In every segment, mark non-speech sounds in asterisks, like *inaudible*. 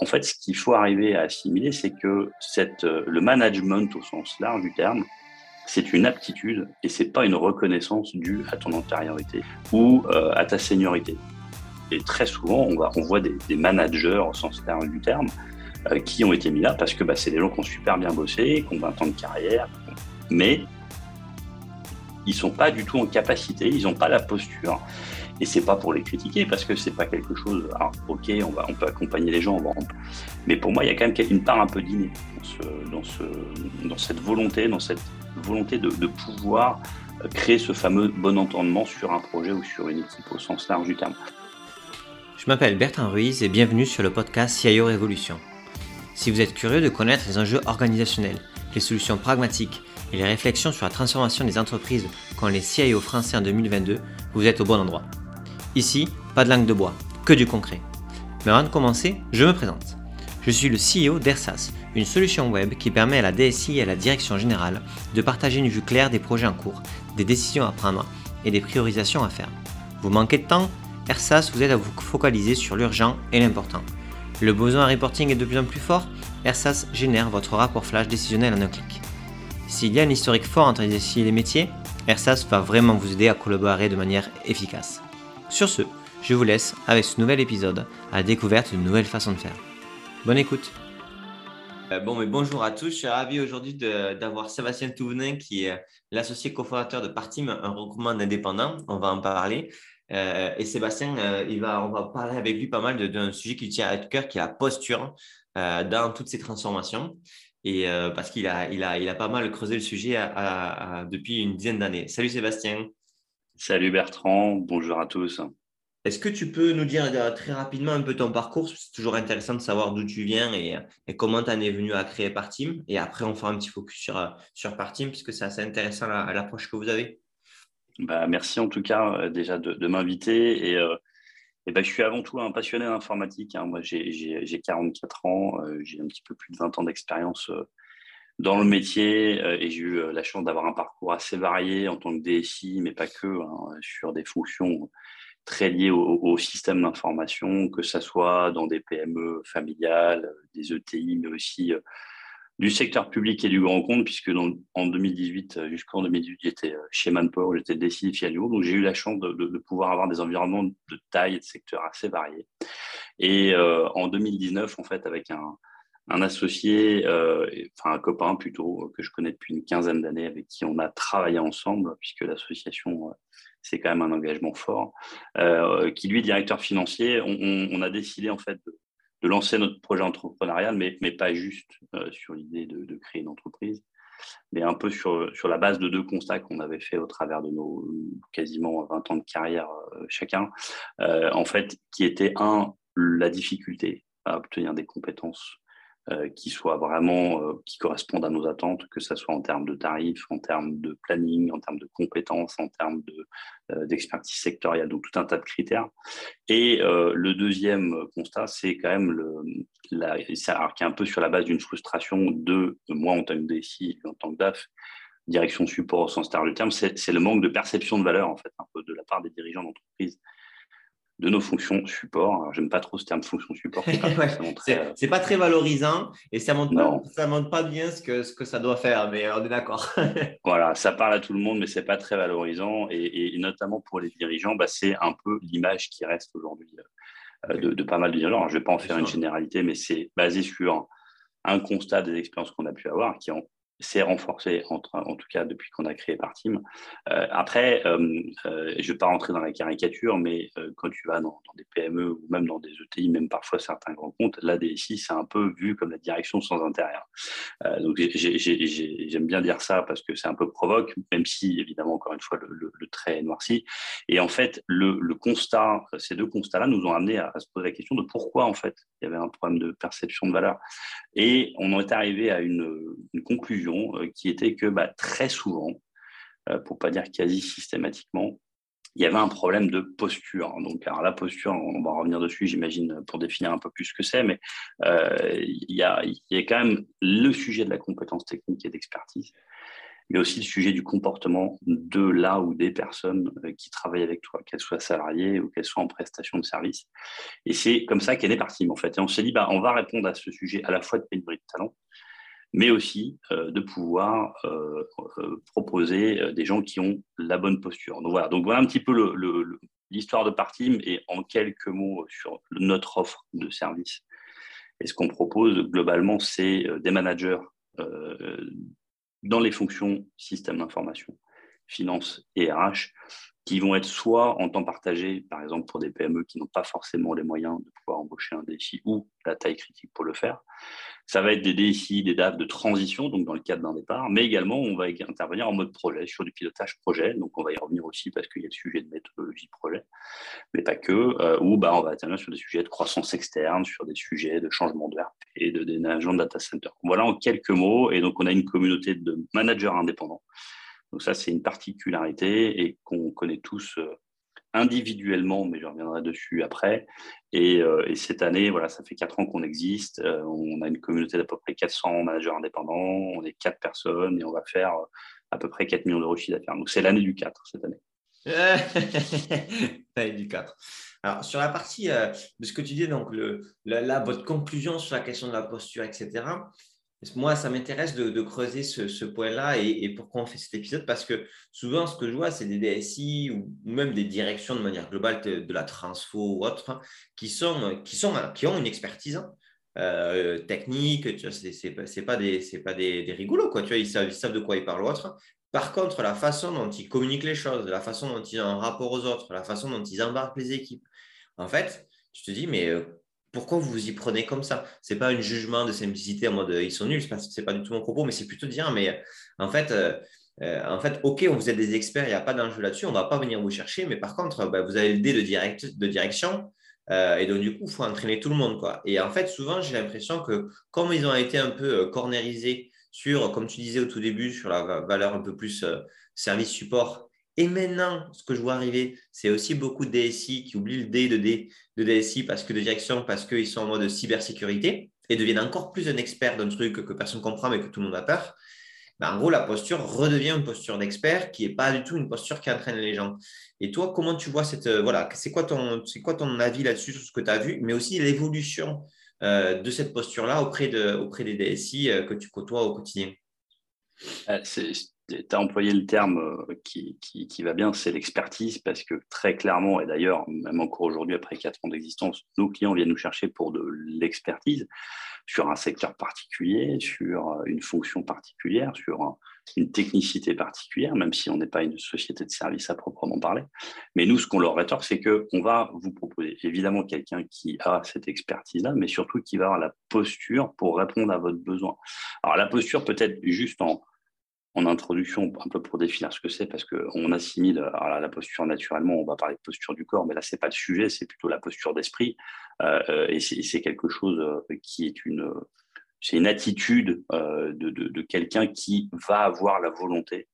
en fait, ce qu'il faut arriver à assimiler, c'est que cette, le management au sens large du terme, c'est une aptitude et c'est pas une reconnaissance due à ton antériorité ou à ta seniorité. Et très souvent, on, voit des, des managers au sens large du terme euh, qui ont été mis là parce que bah, c'est des gens qui ont super bien bossé, qui ont 20 ans de carrière, mais ils sont pas du tout en capacité, ils n'ont pas la posture. Et c'est pas pour les critiquer parce que c'est pas quelque chose. Ok, on va, on peut accompagner les gens, mais pour moi, il y a quand même une part un peu d'inné dans, ce, dans, cette volonté, dans cette volonté de, de, pouvoir créer ce fameux bon entendement sur un projet ou sur une équipe au sens large du terme. Je m'appelle Bertrand Ruiz et bienvenue sur le podcast CIO Révolution. Si vous êtes curieux de connaître les enjeux organisationnels, les solutions pragmatiques et les réflexions sur la transformation des entreprises qu'ont les CIO français en 2022, vous êtes au bon endroit. Ici, pas de langue de bois, que du concret. Mais avant de commencer, je me présente. Je suis le CEO d'Ersas, une solution web qui permet à la DSI et à la direction générale de partager une vue claire des projets en cours, des décisions à prendre et des priorisations à faire. Vous manquez de temps Ersas vous aide à vous focaliser sur l'urgent et l'important le besoin de reporting est de plus en plus fort, Ersas génère votre rapport flash décisionnel en un clic. S'il y a un historique fort entre les SI et les métiers, Ersas va vraiment vous aider à collaborer de manière efficace. Sur ce, je vous laisse avec ce nouvel épisode à la découverte d'une nouvelle façon de faire. Bonne écoute euh, Bon, mais bonjour à tous. Je suis ravi aujourd'hui d'avoir Sébastien Touvenin qui est l'associé cofondateur de Partim, un regroupement d'indépendants. On va en parler. Euh, et Sébastien, euh, on va parler avec lui pas mal d'un sujet qui tient à cœur, qui est la posture euh, dans toutes ces transformations. Et parce qu'il a, il a, il a pas mal creusé le sujet depuis une dizaine d'années. Salut Sébastien. Salut Bertrand, bonjour à tous. Est-ce que tu peux nous dire très rapidement un peu ton parcours? C'est toujours intéressant de savoir d'où tu viens et, comment tu en es venu à créer Partim. Et après, on fera un petit focus sur, sur Partim, puisque c'est assez intéressant l'approche que vous avez. Bah, merci en tout cas euh, déjà de, m'inviter. Et, euh, et bah, je suis avant tout un passionné d'informatique. Hein. Moi, j'ai 44 ans, euh, j'ai un petit peu plus de 20 ans d'expérience dans le métier et j'ai eu la chance d'avoir un parcours assez varié en tant que DSI, mais pas que, hein, sur des fonctions très liées au, système d'information, que ce soit dans des PME familiales, des ETI, mais aussi du secteur public et du grand compte, puisque en 2018, euh, jusqu'en 2018, j'étais euh, chez Manpower, j'étais DSI Fialio, donc j'ai eu la chance de, pouvoir avoir des environnements de taille et de secteurs assez variés. Et euh, en 2019, en fait, avec un, associé, enfin un copain plutôt, que je connais depuis une quinzaine d'années, avec qui on a travaillé ensemble, puisque l'association, c'est quand même un engagement fort, qui lui, directeur financier, on, a décidé en fait de, lancer notre projet entrepreneurial, mais, mais pas juste euh, sur l'idée de, créer une entreprise, mais un peu sur, sur la base de deux constats qu'on avait fait au travers de nos quasiment 20 ans de carrière euh, chacun, euh, en fait, qui était un, la difficulté à obtenir des compétences euh, qui soient vraiment, euh, qui correspondent à nos attentes, que ce soit en termes de tarifs, en termes de planning, en termes de compétences, en termes euh, d'expertise sectorielle, donc tout un tas de critères. Et le deuxième constat, c'est quand même le, la, alors, qui est un peu sur la base d'une frustration de moi en tant que DSI, en tant que DAF, direction support au sens terme du terme, c'est le manque de perception de valeur en fait, un peu de la part des dirigeants d'entreprise de nos fonctions support. J'aime pas trop ce terme fonction support. C'est *laughs* pas, très valorisant et ça montre pas, ça montre pas bien ce que, ce que ça doit faire, mais on est d'accord. *laughs* voilà, ça parle à tout le monde, mais c'est pas très valorisant et, notamment pour les dirigeants, bah, c'est un peu l'image qui reste aujourd'hui euh, de, pas mal de dirigeants. je vais pas en faire une généralité, mais c'est basé sur un constat des expériences qu'on a pu avoir qui ont s'est renforcé, en, tout cas depuis qu'on a créé Partim. Euh, après, euh, euh, je ne vais pas rentrer dans la caricature, mais quand tu vas dans, des PME ou même dans des ETI, même parfois certains grands comptes, la DSI, c'est un peu vu comme la direction sans intérêt. Euh, donc j'aime bien dire ça parce que c'est un peu provoque, même si évidemment, encore une fois, le, trait est noirci. Et en fait, le, constat, ces deux constats-là nous ont amené à, se poser la question de pourquoi en fait il y avait un problème de perception de valeur. Et on en est arrivé à une conclusion euh, qui était que bah, très souvent, euh, pour pas dire quasi systématiquement, il y avait un problème de posture. Donc, alors la posture, on va revenir dessus, j'imagine, pour définir un peu plus ce que c'est, mais euh, il, y a, y a quand même le sujet de la compétence technique et d'expertise. mais aussi le sujet du comportement de là ou des personnes qui travaillent avec toi, qu'elles soient salariées ou qu'elles soient en prestation de service. Et c'est comme ça qu'est née Partim, en fait. Et on s'est dit, bah, on va répondre à ce sujet à la fois de pénurie de talent, mais aussi euh, de pouvoir euh, proposer des gens qui ont la bonne posture. Donc voilà, donc voilà un petit peu l'histoire de Partim et en quelques mots sur notre offre de service. Et ce qu'on propose globalement, c'est des managers dans les fonctions système d'information, finance et RH, qui vont être soit en temps partagé, par exemple pour des PME qui n'ont pas forcément les moyens de pouvoir embaucher un DSI ou la taille critique pour le faire. Ça va être des DSI, des DAF de transition, donc dans le cadre d'un départ, mais également on va intervenir en mode projet, sur du pilotage projet, donc on va y revenir aussi parce qu'il y a le sujet de méthodologie projet, mais pas que, euh, ou bah, on va intervenir sur des sujets de croissance externe, sur des sujets de changement de RP et de déménagement de data center. Voilà en quelques mots, et donc on a une communauté de managers indépendants donc ça, c'est une particularité et qu'on connaît tous euh, individuellement, mais je reviendrai dessus après. Euh, et, cette année, voilà, ça fait quatre ans qu'on existe. Euh, on a une communauté d'à peu près 400 managers indépendants. On est quatre personnes et on va faire à peu près 4 millions d'euros de chiffre d'affaires. Donc c'est l'année du 4 cette année. *laughs* l'année du 4. Alors sur la partie de ce que tu dis, donc le, votre conclusion sur la question de la posture, etc. Moi, ça m'intéresse de, creuser ce, point-là et, pourquoi on fait cet épisode parce que souvent, ce que je vois, c'est des DSI ou même des directions de manière globale de, la transfo ou autre hein, qui, sont, qui, sont, qui ont une expertise hein, euh, technique. Ce n'est pas, des, pas des, des, rigolos. Quoi, tu vois, ils, savent, savent de quoi ils parlent autre. Par contre, la façon dont ils communiquent les choses, la façon dont ils ont un rapport aux autres, la façon dont ils embarquent les équipes, en fait, tu te dis, mais euh, pourquoi vous vous y prenez comme ça? C'est pas un jugement de simplicité en mode ils sont nuls, c'est n'est pas du tout mon propos, mais c'est plutôt dire mais en fait, euh, euh, en fait, ok, vous êtes des experts, il n'y a pas d'enjeu là-dessus, on ne va pas venir vous chercher, mais par contre, bah, vous avez le dé de, direct, de direction. Euh, et donc, du coup, il faut entraîner tout le monde. Et en fait, souvent, j'ai l'impression que comme ils ont été un peu cornérisés sur, comme tu disais au tout début, sur la valeur un peu plus service support et maintenant, ce que je vois arriver, c'est aussi beaucoup de DSI qui oublient le D de, D de DSI parce que de direction, parce qu'ils sont en mode cybersécurité et deviennent encore plus un expert d'un truc que personne ne comprend mais que tout le monde a peur. Ben, en gros, la posture redevient une posture d'expert qui n'est pas du tout une posture qui entraîne les gens. Et toi, comment tu vois cette. Euh, voilà, c'est quoi, ton, quoi ton avis là-dessus sur ce que tu as vu, mais aussi l'évolution euh, de cette posture-là auprès, de, auprès des DSI euh, que tu côtoies au quotidien? Tu as employé le terme euh, qui, qui, va bien, c'est l'expertise, parce que très clairement, et d'ailleurs, même encore aujourd'hui, après quatre ans d'existence, nos clients viennent nous chercher pour de l'expertise sur un secteur particulier, sur euh, une fonction particulière, sur une technicité particulière, même si on n'est pas une société de service à proprement parler. Mais nous, ce qu'on leur rétorque, c'est qu'on va vous proposer évidemment quelqu'un qui a cette expertise-là, mais surtout qui va avoir la posture pour répondre à votre besoin. Alors la posture peut être juste en en introduction, un peu pour définir ce que c'est, parce qu'on assimile la posture naturellement, on va parler de posture du corps, mais là, ce n'est pas le sujet, c'est plutôt la posture d'esprit. Euh, euh, et c'est quelque chose euh, qui est une, c'est une attitude de, quelqu'un qui va avoir la volonté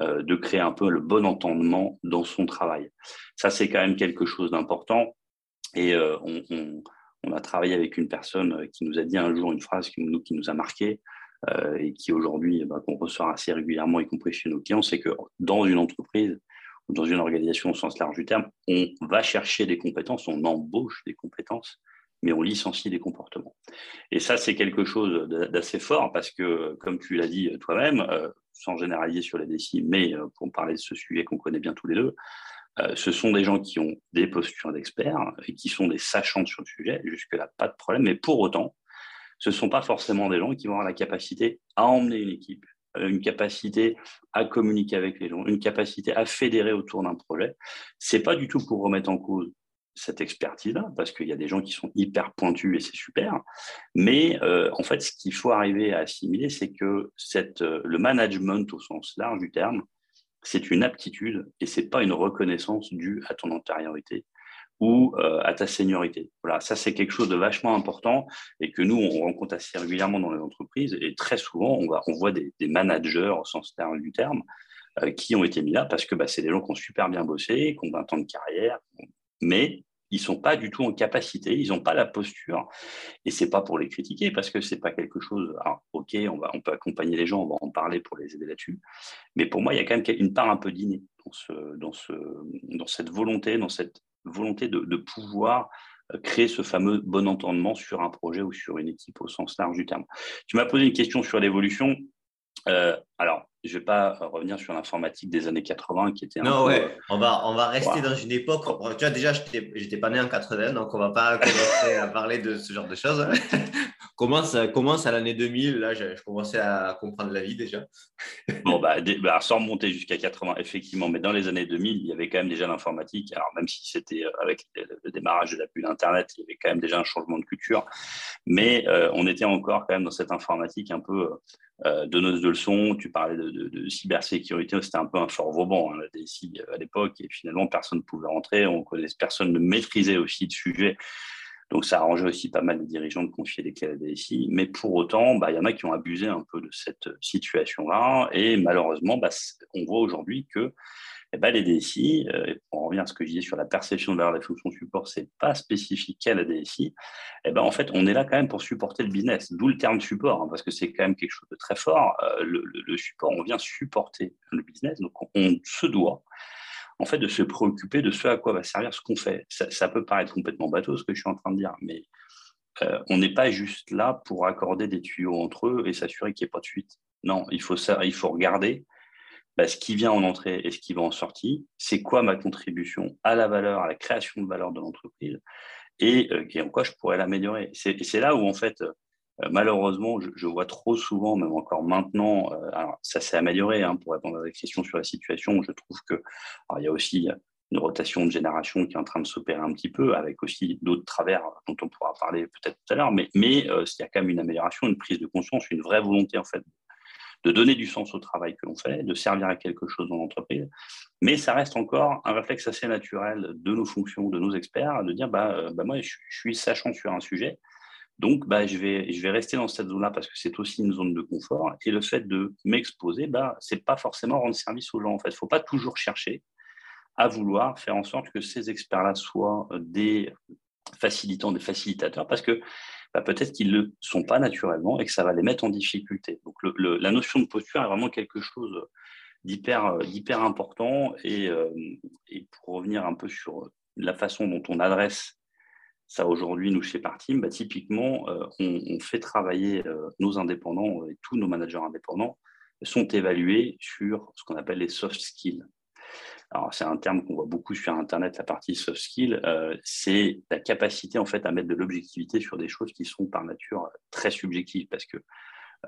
de créer un peu le bon entendement dans son travail. Ça, c'est quand même quelque chose d'important. Et on, a travaillé avec une personne qui nous a dit un jour une phrase qui nous, qui nous a marqué. Euh, et qui aujourd'hui, bah, qu'on ressort assez régulièrement, y compris chez nos clients, c'est que dans une entreprise ou dans une organisation au sens large du terme, on va chercher des compétences, on embauche des compétences, mais on licencie des comportements. Et ça, c'est quelque chose d'assez fort parce que, comme tu l'as dit toi-même, euh, sans généraliser sur les décimes, mais euh, pour parler de ce sujet qu'on connaît bien tous les deux, ce sont des gens qui ont des postures d'experts et qui sont des sachants sur le sujet. Jusque-là, pas de problème. Mais pour autant, ce ne sont pas forcément des gens qui vont avoir la capacité à emmener une équipe, euh, une capacité à communiquer avec les gens, une capacité à fédérer autour d'un projet. Ce n'est pas du tout pour remettre en cause cette expertise-là, parce qu'il y a des gens qui sont hyper pointus et c'est super. Mais euh, en fait, ce qu'il faut arriver à assimiler, c'est que euh, le management au sens large du terme, c'est une aptitude et ce n'est pas une reconnaissance due à ton antériorité ou euh, à ta seniorité. Voilà, ça c'est quelque chose de vachement important et que nous on rencontre assez régulièrement dans les entreprises et très souvent on, va, on voit des, managers au sens terme du terme euh, qui ont été mis là parce que bah, c'est des gens qui ont super bien bossé, qui ont 20 ans de carrière, mais ils sont pas du tout en capacité, ils n'ont pas la posture. Et c'est pas pour les critiquer parce que c'est pas quelque chose. Alors, ok, on va, on peut accompagner les gens, on va en parler pour les aider là-dessus. Mais pour moi, il y a quand même une part un peu d'inné dans ce, dans ce, dans cette volonté, dans cette volonté de, de pouvoir euh, créer ce fameux bon entendement sur un projet ou sur une équipe au sens large du terme. Tu m'as posé une question sur l'évolution. Euh, alors, je ne vais pas revenir sur l'informatique des années 80 qui était un Non, ouais, on va, on va rester dans une époque. Tu vois, déjà, je n'étais pas né en 80, donc on ne va pas commencer à parler de ce genre de choses. Commence, à l'année 2000, là, je, commençais à comprendre la vie déjà. bon, bah, bah, sans remonter jusqu'à 80, effectivement, mais dans les années 2000, il y avait quand même déjà l'informatique. Alors, même si c'était euh, avec le démarrage de la bulle Internet, il y avait quand même déjà un changement de culture, mais euh, on était encore quand même dans cette informatique un peu euh, donneuse de leçons. Tu parlais de de, cybersécurité, c'était un peu un fort Vauban, hein, euh, à l'époque, et finalement, personne ne pouvait rentrer, on connaissait, personne ne maîtrisait aussi le sujet. Donc, ça arrangeait aussi pas mal de dirigeants de confier des clés à la DSI. Mais pour autant, bah, il y en a qui ont abusé un peu de cette situation-là. Et malheureusement, bah, on voit aujourd'hui que eh ben, les DSI, euh, en revenir à ce que je disais sur la perception de valeur des fonctions support, c'est pas spécifique à la DSI. Eh ben, en fait, on est là quand même pour supporter le business, d'où le terme support, hein, parce que c'est quand même quelque chose de très fort. Euh, le, support, on vient supporter le business, donc on, se doit en fait de se préoccuper de ce à quoi va servir ce qu'on fait. Ça, peut paraître complètement bateau ce que je suis en train de dire, mais euh, on n'est pas juste là pour accorder des tuyaux entre eux et s'assurer qu'il n'y ait pas de fuite. Non, il faut, ça, il faut regarder bah, ce qui vient en entrée et ce qui va en sortie, c'est quoi ma contribution à la valeur, à la création de valeur de l'entreprise et, euh, en quoi je pourrais l'améliorer. C'est là où, en fait, malheureusement, je, vois trop souvent, même encore maintenant, euh, alors ça s'est amélioré hein, pour répondre à la question sur la situation. Je trouve que il y a aussi une rotation de génération qui est en train de s'opérer un petit peu, avec aussi d'autres travers dont on pourra parler peut-être tout à l'heure, mais, mais il y a quand même une amélioration, une prise de conscience, une vraie volonté en fait de donner du sens au travail que l'on fait, de servir à quelque chose dans l'entreprise. Mais ça reste encore un réflexe assez naturel de nos fonctions, de nos experts, de dire bah, euh, bah moi, je, suis sachant sur un sujet. Donc, bah, je, vais, je vais rester dans cette zone-là parce que c'est aussi une zone de confort. Et le fait de m'exposer, bah, ce n'est pas forcément rendre service aux gens. En fait, il ne faut pas toujours chercher à vouloir faire en sorte que ces experts-là soient des facilitants, des facilitateurs, parce que bah, peut-être qu'ils ne le sont pas naturellement et que ça va les mettre en difficulté. Donc la notion de posture est vraiment quelque chose d'hyper important. Euh, et, pour revenir un peu sur la façon dont on adresse ça aujourd'hui, nous, chez Partim, bah, typiquement, euh, on, fait travailler euh, nos indépendants et tous nos managers indépendants sont évalués sur ce qu'on appelle les soft skills. Alors, c'est un terme qu'on voit beaucoup sur Internet, la partie soft skill. Euh, c'est la capacité, en fait, à mettre de l'objectivité sur des choses qui sont par nature très subjectives. Parce que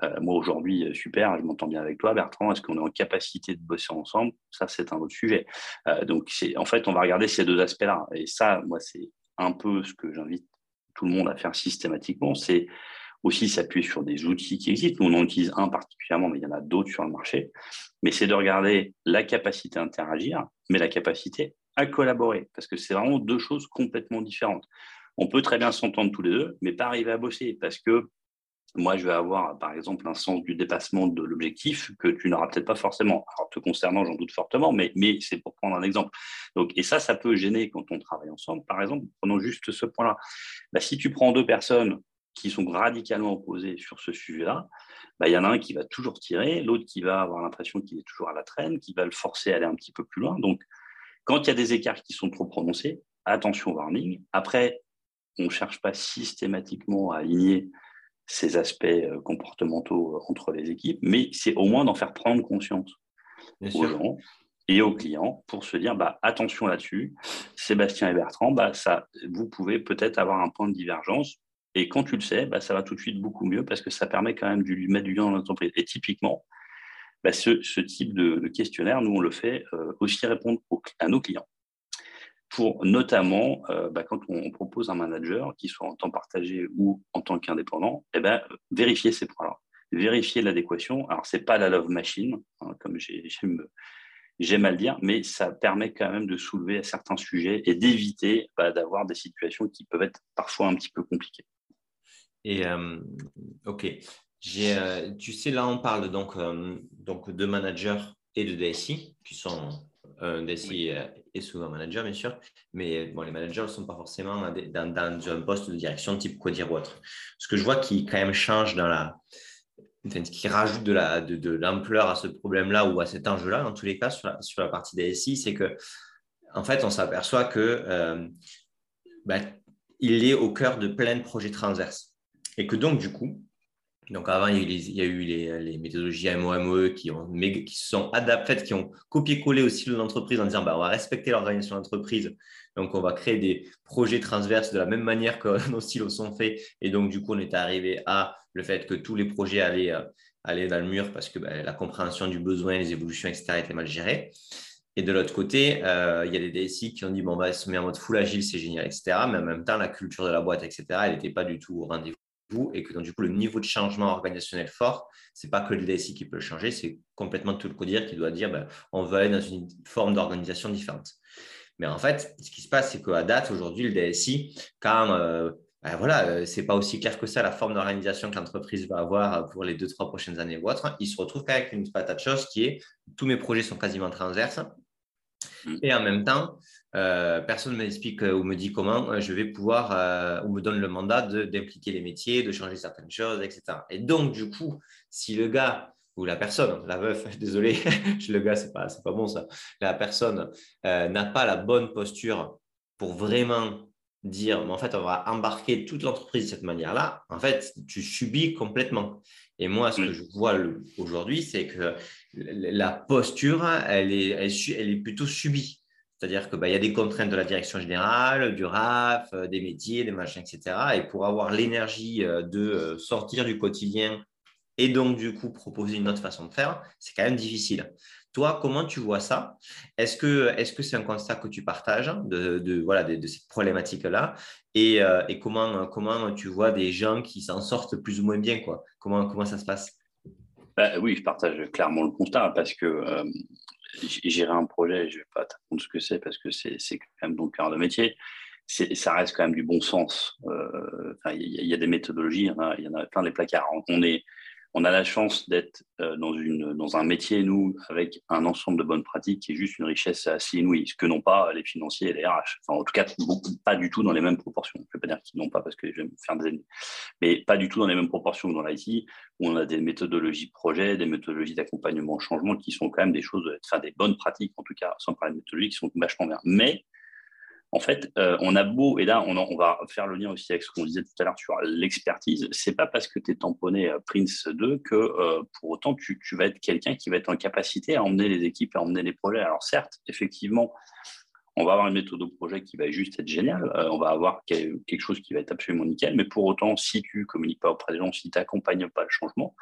euh, moi, aujourd'hui, euh, super, je m'entends bien avec toi, Bertrand. Est-ce qu'on est en capacité de bosser ensemble? Ça, c'est un autre sujet. donc, en fait, on va regarder ces deux aspects-là. Et ça, moi, c'est un peu ce que j'invite tout le monde à faire systématiquement. C'est aussi s'appuyer sur des outils qui existent. Nous, on en utilise un particulièrement, mais il y en a d'autres sur le marché. Mais c'est de regarder la capacité à interagir, mais la capacité à collaborer, parce que c'est vraiment deux choses complètement différentes. On peut très bien s'entendre tous les deux, mais pas arriver à bosser, parce que moi, je vais avoir, par exemple, un sens du dépassement de l'objectif que tu n'auras peut-être pas forcément. Alors, te concernant, j'en doute fortement, mais, c'est pour prendre un exemple. Et ça, ça peut gêner quand on travaille ensemble. Par exemple, prenons juste ce point-là. Bah, si tu prends deux personnes qui sont radicalement opposés sur ce sujet-là, bah, il y en a un qui va toujours tirer, l'autre qui va avoir l'impression qu'il est toujours à la traîne, qui va le forcer à aller un petit peu plus loin. Donc, quand il y a des écarts qui sont trop prononcés, attention warning. Après, on ne cherche pas systématiquement à aligner ces aspects euh, comportementaux euh, entre les équipes, mais c'est au moins d'en faire prendre conscience aux gens et aux clients pour se dire bah, attention là-dessus, Sébastien et Bertrand, bah, ça, vous pouvez peut-être avoir un point de divergence et quand tu le sais, bah, ça va tout de suite beaucoup mieux parce que ça permet quand même de lui mettre du lien dans l'entreprise. Et typiquement, bah, ce, type de, questionnaire, nous, on le fait euh, aussi répondre à nos clients. Pour notamment, euh, bah, quand on, propose un manager, qui soit en temps partagé ou en tant qu'indépendant, eh ben, vérifier ces points-là, vérifier l'adéquation. Alors, ce n'est pas la love machine, hein, comme *laughs* j'aime à le dire, mais ça permet quand même de soulever certains sujets et d'éviter d'avoir des situations qui peuvent être parfois un petit peu compliquées. Et euh, ok, euh, tu sais, là, on parle donc, euh, donc de managers et de DSI, qui sont un DSI et souvent manager, bien sûr. Mais bon, les managers ne sont pas forcément dans, un poste de direction type Codir ou autre. Ce que je vois qui quand même change dans la. Qui rajoute de l'ampleur de, de l'ampleur à ce problème-là ou à cet enjeu-là, en tous les cas, sur la, sur la partie DSI, c'est que, en fait, on s'aperçoit que euh, ben, il est au cœur de plein de projets transverses. Et que donc, du coup, donc avant, il y a eu les, méthodologies MOME qui, ont, qui sont adaptées, qui ont copié-collé aussi l'entreprise en disant bah, on va respecter l'organisation d'entreprise. Donc, on va créer des projets transverses de la même manière que *laughs* nos silos sont faits. Et donc, du coup, on est arrivé à le fait que tous les projets allaient, euh, allaient dans le mur parce que bah, la compréhension du besoin, les évolutions, etc., était mal gérée. Et de l'autre côté, euh, il y a des DSI qui ont dit bon, bah, se met en mode full agile, c'est génial, etc. Mais en même temps, la culture de la boîte, etc., elle n'était pas du tout au rendez-vous et que donc, du coup, le niveau de changement organisationnel fort, ce n'est pas que le DSI qui peut le changer, c'est complètement tout le codir qui doit dire ben, on veut aller dans une forme d'organisation différente. Mais en fait, ce qui se passe, c'est qu'à date, aujourd'hui, le DSI, quand euh, ben voilà, euh, c'est pas aussi clair que ça la forme d'organisation que l'entreprise va avoir pour les deux, trois prochaines années ou autre, il se retrouve avec une patate chose qui est tous mes projets sont quasiment transverses. Mm. Et en même temps, euh, personne ne m'explique euh, ou me dit comment euh, je vais pouvoir ou me donne le mandat d'impliquer les métiers, de changer certaines choses, etc. Et donc, du coup, si le gars ou la personne, la veuf, *laughs* désolé, *laughs* le gars, c'est pas, pas bon ça, la personne n'a pas la bonne posture pour vraiment dire, mais en fait, on va embarquer toute l'entreprise de cette manière-là, en fait, tu subis complètement. Et moi, ce que je vois aujourd'hui, c'est que la posture, elle est, elle est plutôt subie. C'est-à-dire qu'il bah, y a des contraintes de la direction générale, du RAF, euh, des métiers, des machins, etc. Et pour avoir l'énergie euh, de euh, sortir du quotidien et donc du coup proposer une autre façon de faire, c'est quand même difficile. Toi, comment tu vois ça? Est-ce que c'est -ce c'est un constat que tu partages de, voilà, de, cette problématique-là? Et, comment, comment tu vois des gens qui s'en sortent plus ou moins bien quoi? Comment, comment ça se passe? Bah, Oui, je partage clairement le constat parce que gérer un projet, je ne vais pas t'apprendre ce que c'est parce que c'est quand même ton cœur de métier. Ça reste quand même du bon sens. Euh, il y, a des méthodologies, il y, en a plein des placards. On est, on a la chance d'être euh, dans, un métier, nous, avec un ensemble de bonnes pratiques qui est juste une richesse assez inouïe, ce que n'ont pas les financiers et les RH. Enfin, en tout cas, pas du tout dans les mêmes proportions. Je ne vais pas dire qu'ils n'ont pas parce que je vais me faire des ennemis, mais pas du tout dans les mêmes proportions que dans l'IT, où on a des méthodologies de projet, des méthodologies d'accompagnement au changement qui sont quand même des choses, enfin, des bonnes pratiques, en tout cas, sans parler de méthodologies qui sont vachement bien. Mais en fait, euh, on a beau, et là, on, va faire le lien aussi avec ce qu'on disait tout à l'heure sur l'expertise, c'est pas parce que tu es tamponné euh, Prince 2 que euh, pour autant tu, vas être quelqu'un qui va être en capacité à emmener les équipes, à emmener les projets. Alors certes, effectivement, on va avoir une méthode de projet qui va juste être géniale, on va avoir quelque chose qui va être absolument nickel, mais pour autant, si tu communiques pas auprès des gens, si tu n'accompagnes pas le changement,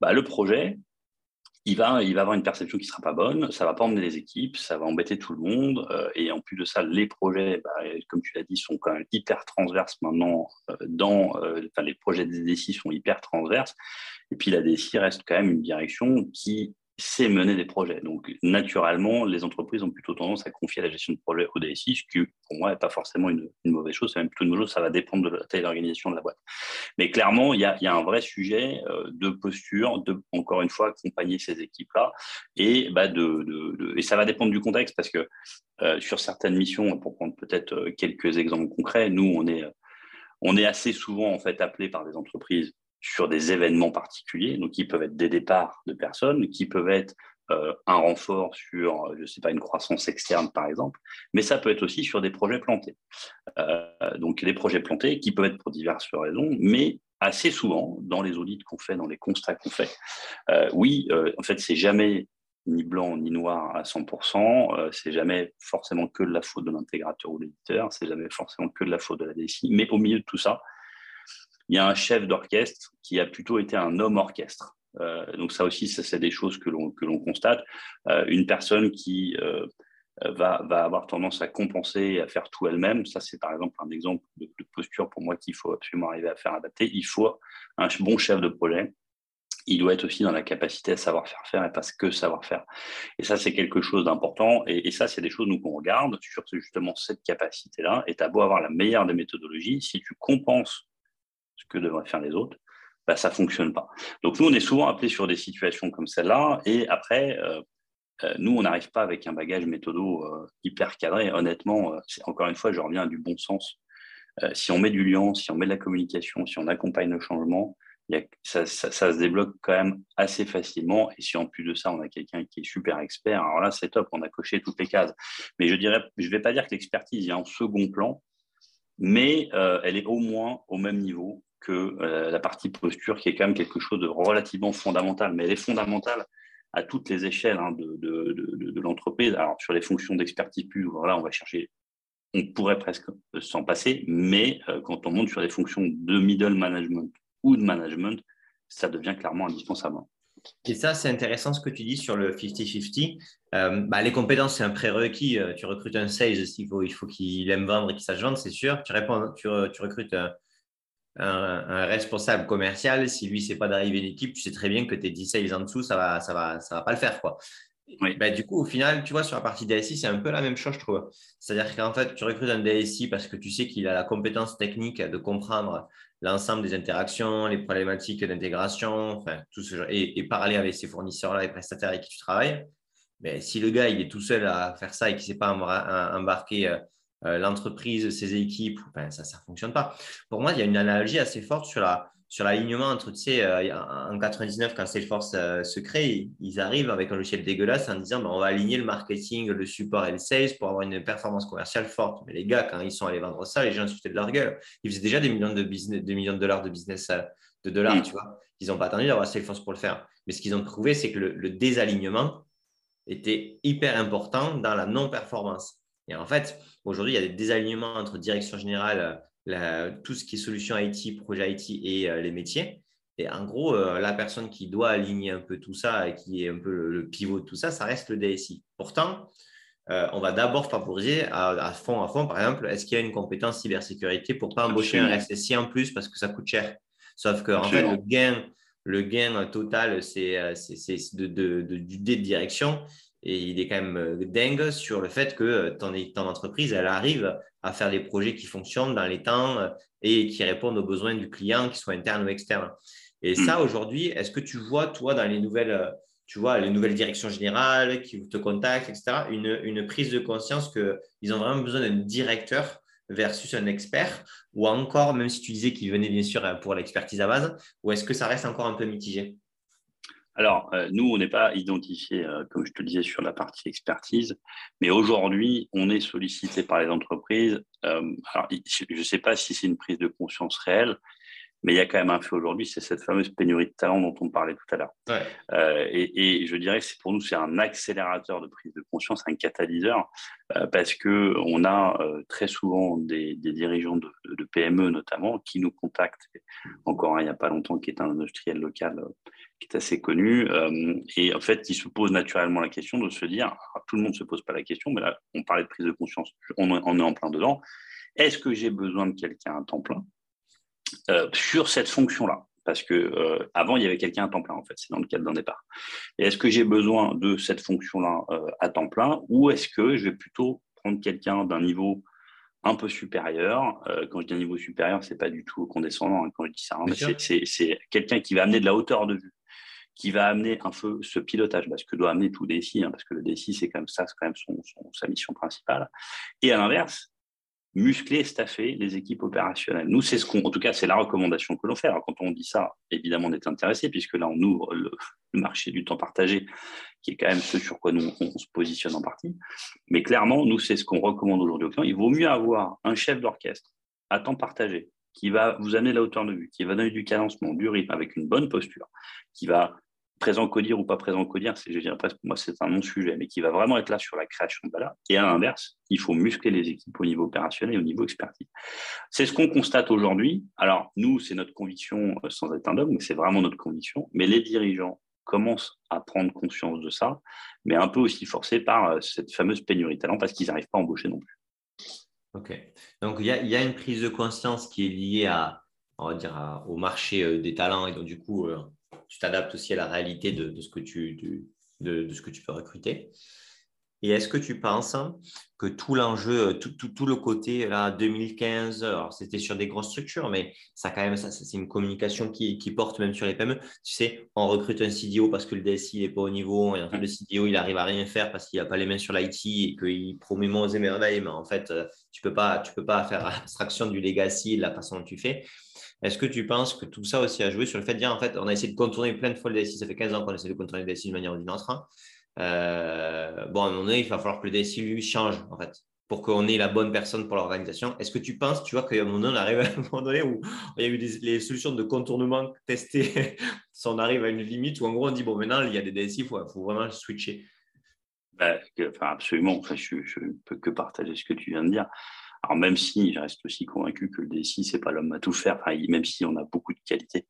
bah, le projet, il va, avoir une perception qui ne sera pas bonne, ça va pas emmener les équipes, ça va embêter tout le monde. Euh, et en plus de ça, les projets, bah, comme tu l'as dit, sont quand même hyper transverses maintenant. Euh, dans, euh, les projets des DSI sont hyper transverses. Et puis la DSI reste quand même une direction qui c'est mener des projets. Donc, naturellement, les entreprises ont plutôt tendance à confier la gestion de projet au DSI, ce qui, pour moi, n'est pas forcément une, mauvaise chose. C'est même plutôt une mauvaise chose, ça va dépendre de la taille d'organisation de la boîte. Mais clairement, il y a, un vrai sujet euh, de posture, de, encore une fois, accompagner ces équipes-là. Et, bah, de, et ça va dépendre du contexte, parce que euh, sur certaines missions, pour prendre peut-être euh, quelques exemples concrets, nous, on est, on est assez souvent en fait appelé par des entreprises sur des événements particuliers, donc qui peuvent être des départs de personnes, qui peuvent être euh, un renfort sur, je ne sais pas, une croissance externe par exemple, mais ça peut être aussi sur des projets plantés. Euh, donc des projets plantés qui peuvent être pour diverses raisons, mais assez souvent dans les audits qu'on fait, dans les constats qu'on fait, euh, oui, en fait, c'est jamais ni blanc ni noir à 100%, c'est jamais forcément que de la faute de l'intégrateur ou l'éditeur, c'est jamais forcément que de la faute de la DSI, mais au milieu de tout ça, il y a un chef d'orchestre qui a plutôt été un homme orchestre. Euh, donc ça aussi, ça, c'est des choses que l'on, constate. Euh, une personne qui euh, va, va, avoir tendance à compenser et à faire tout elle-même, ça c'est par exemple un exemple de, posture pour moi qu'il faut absolument arriver à faire adapter. Il faut un bon chef de projet. Il doit être aussi dans la capacité à savoir faire faire et pas que savoir faire. Et ça, c'est quelque chose d'important. Et, et ça, c'est des choses nous qu'on regarde sur justement cette capacité-là. Et tu as beau avoir la meilleure des méthodologies, si tu compenses que devraient faire les autres, bah, ça ne fonctionne pas. Donc nous, on est souvent appelés sur des situations comme celle-là, et après, euh, nous, on n'arrive pas avec un bagage méthodo hyper cadré. Honnêtement, encore une fois, je reviens à du bon sens. si on met du lien, si on met de la communication, si on accompagne le changement, ça, se débloque quand même assez facilement. Et si en plus de ça, on a quelqu'un qui est super expert, alors là, c'est top, on a coché toutes les cases. Mais je dirais, je vais pas dire que l'expertise est en second plan, mais euh, elle est au moins au même niveau que euh, la partie posture, qui est quand même quelque chose de relativement fondamental. Mais elle est fondamentale à toutes les échelles hein, de, de, l'entreprise. Alors, sur les fonctions d'expertise plus, voilà, on va chercher on pourrait presque s'en passer, mais euh, quand on monte sur les fonctions de middle management ou de management, ça devient clairement indispensable. Et ça, c'est intéressant ce que tu dis sur le 50-50. Euh, bah, les compétences, c'est un prérequis. Euh, tu recrutes un sales, il faut, faut qu'il aime vendre et qu'il sache vendre, c'est sûr. Tu, réponds, tu, recrutes un, responsable commercial. Si lui, c'est pas d'arriver l'équipe, tu sais très bien que tes 10 sales en dessous, ça va, ça va, ça va pas le faire. Quoi. Bah, du coup, au final, tu vois, sur la partie DSI, c'est un peu la même chose, je trouve. C'est-à-dire qu'en fait, tu recrutes un DSI parce que tu sais qu'il a la compétence technique de comprendre l'ensemble des interactions, les problématiques d'intégration, enfin, tout ce et, parler avec ces fournisseurs-là, les prestataires avec qui tu travailles. Mais si le gars, il est tout seul à faire ça et qu'il ne sait pas embarquer euh, l'entreprise, ses équipes, ben, ça ne fonctionne pas. Pour moi, il y a une analogie assez forte sur la, sur l'alignement entre, tu sais, euh, en 99, quand Salesforce euh, se crée, ils arrivent avec un logiciel dégueulasse en disant ben, on va aligner le marketing, le support et le sales pour avoir une performance commerciale forte. Mais les gars, quand ils sont allés vendre ça, les gens se foutaient de leur gueule. Ils faisaient déjà des millions de, business, des millions de dollars de business euh, de dollars, tu vois. Ils n'ont pas attendu d'avoir Salesforce pour le faire. Mais ce qu'ils ont trouvé, c'est que le, désalignement était hyper important dans la non-performance. Et en fait, aujourd'hui, il y a des désalignements entre direction générale tout ce qui est solution IT, projet IT et euh, les métiers. Et en gros, euh, la personne qui doit aligner un peu tout ça et qui est un peu le, pivot de tout ça, ça reste le DSI. Pourtant, euh, on va d'abord favoriser à, fond, à fond, par exemple, est-ce qu'il y a une compétence cybersécurité pour ne pas embaucher un RSSI en plus parce que ça coûte cher? Sauf que en fait, le gain, le gain total, c'est de, de, de, du dé de direction et il est quand même euh, dingue sur le fait que euh, ton, ton entreprise, elle arrive à faire des projets qui fonctionnent dans les temps euh, et qui répondent aux besoins du client, qu'ils soient internes ou externes. Et ça, hmm. aujourd'hui, est-ce que tu vois, toi, dans les nouvelles, tu vois, les nouvelles directions générales qui te contactent, etc., une, une prise de conscience qu'ils ont vraiment besoin d'un directeur versus un expert? Ou encore, même si tu disais qu'il venait bien sûr pour l'expertise à base, ou est-ce que ça reste encore un peu mitigé? Alors, euh, nous, on n'est pas identifié, euh, comme je te disais, sur la partie expertise, mais aujourd'hui, on est sollicité par les entreprises. Euh, alors, je ne sais pas si c'est une prise de conscience réelle, mais il y a quand même un fait aujourd'hui, c'est cette fameuse pénurie de talent dont on parlait tout à l'heure. et, je dirais que pour nous, c'est un accélérateur de prise de conscience, un catalyseur, parce qu'on a très souvent des, dirigeants de, de, PME notamment qui nous contactent, encore un il n'y a pas longtemps, qui est un industriel local qui est assez connu. Euh, et en fait, il se pose naturellement la question de se dire, tout le monde ne se pose pas la question, mais là, on parlait de prise de conscience, on, est en plein dedans. Est-ce que j'ai besoin de quelqu'un à temps plein euh, sur cette fonction-là? Parce que euh, avant il y avait quelqu'un à temps plein en fait, c'est dans le cadre d'un départ. Et est-ce que j'ai besoin de cette fonction-là à temps plein ou est-ce que je vais plutôt prendre quelqu'un d'un niveau un peu supérieur. quand je dis un niveau supérieur, c'est pas du tout condescendant hein, quand je dis ça. Hein, c'est quelqu'un qui va amener de la hauteur de vue qui va amener un peu ce pilotage, parce que doit amener tout DSI, hein, parce que le DSI, c'est comme ça, c'est quand même son, sa mission principale. Et à l'inverse, muscler, staffer les équipes opérationnelles. Nous, c'est ce qu'on, en tout cas, c'est la recommandation que l'on fait. Alors, quand on dit ça, évidemment, on est intéressé, puisque là, on ouvre le, marché du temps partagé, qui est quand même ce sur quoi nous, on, se positionne en partie. Mais clairement, nous, c'est ce qu'on recommande aujourd'hui aux clients. Il vaut mieux avoir un chef d'orchestre à temps partagé, qui va vous amener la hauteur de vue, qui va donner du cadencement, du rythme avec une bonne posture, qui va présent codir ou pas présent codir, je dirais presque moi c'est un non-sujet, mais qui va vraiment être là sur la création de valeur. Et à l'inverse, il faut muscler les équipes au niveau opérationnel et au niveau expertise. C'est ce qu'on constate aujourd'hui. Alors nous, c'est notre conviction euh, sans être un dogme, mais c'est vraiment notre conviction. Mais les dirigeants commencent à prendre conscience de ça, mais un peu aussi forcés par euh, cette fameuse pénurie de talent parce qu'ils n'arrivent pas à embaucher non plus. Ok. Donc il y, a une prise de conscience qui est liée à, on va dire, au marché euh, des talents et donc du coup tu t'adaptes aussi à la réalité de, ce que tu, de, ce que tu peux recruter. Et est-ce que tu penses que tout l'enjeu, euh, tout, le côté là 2015, alors c'était sur des grosses structures, mais ça quand même, ça, c'est une communication qui, porte même sur les PME. Tu sais, on recrute un CDO parce que le DSI n'est pas au niveau, et en fait le CDO il arrive à rien faire parce qu'il n'a pas les mains sur l'IT et qu'il promet monts et merveilles, mais en fait euh, tu peux peux pas faire abstraction du legacy, de la façon dont tu fais. Est-ce que tu penses que tout ça aussi a joué sur le fait de dire, en fait, on a essayé de contourner plein de fois le DSI, ça fait 15 ans qu'on essaie de contourner le DSI de manière ou d'une autre. Bon, à un moment donné, il va falloir que le DSI lui change, en fait, pour qu'on ait la bonne personne pour l'organisation. Est-ce que tu penses, tu vois, qu'à un moment donné, on arrive à un moment donné où il y a eu les solutions de contournement testées, *laughs* on arrive à une limite où en gros on dit, bon, maintenant, il y a des DSI, il faut, vraiment switcher. Bah, enfin, absolument. Je ne peux que partager ce que tu viens de dire. Alors même si je reste aussi convaincu que le DSI, c'est pas l'homme à tout faire, même si on a beaucoup de qualités,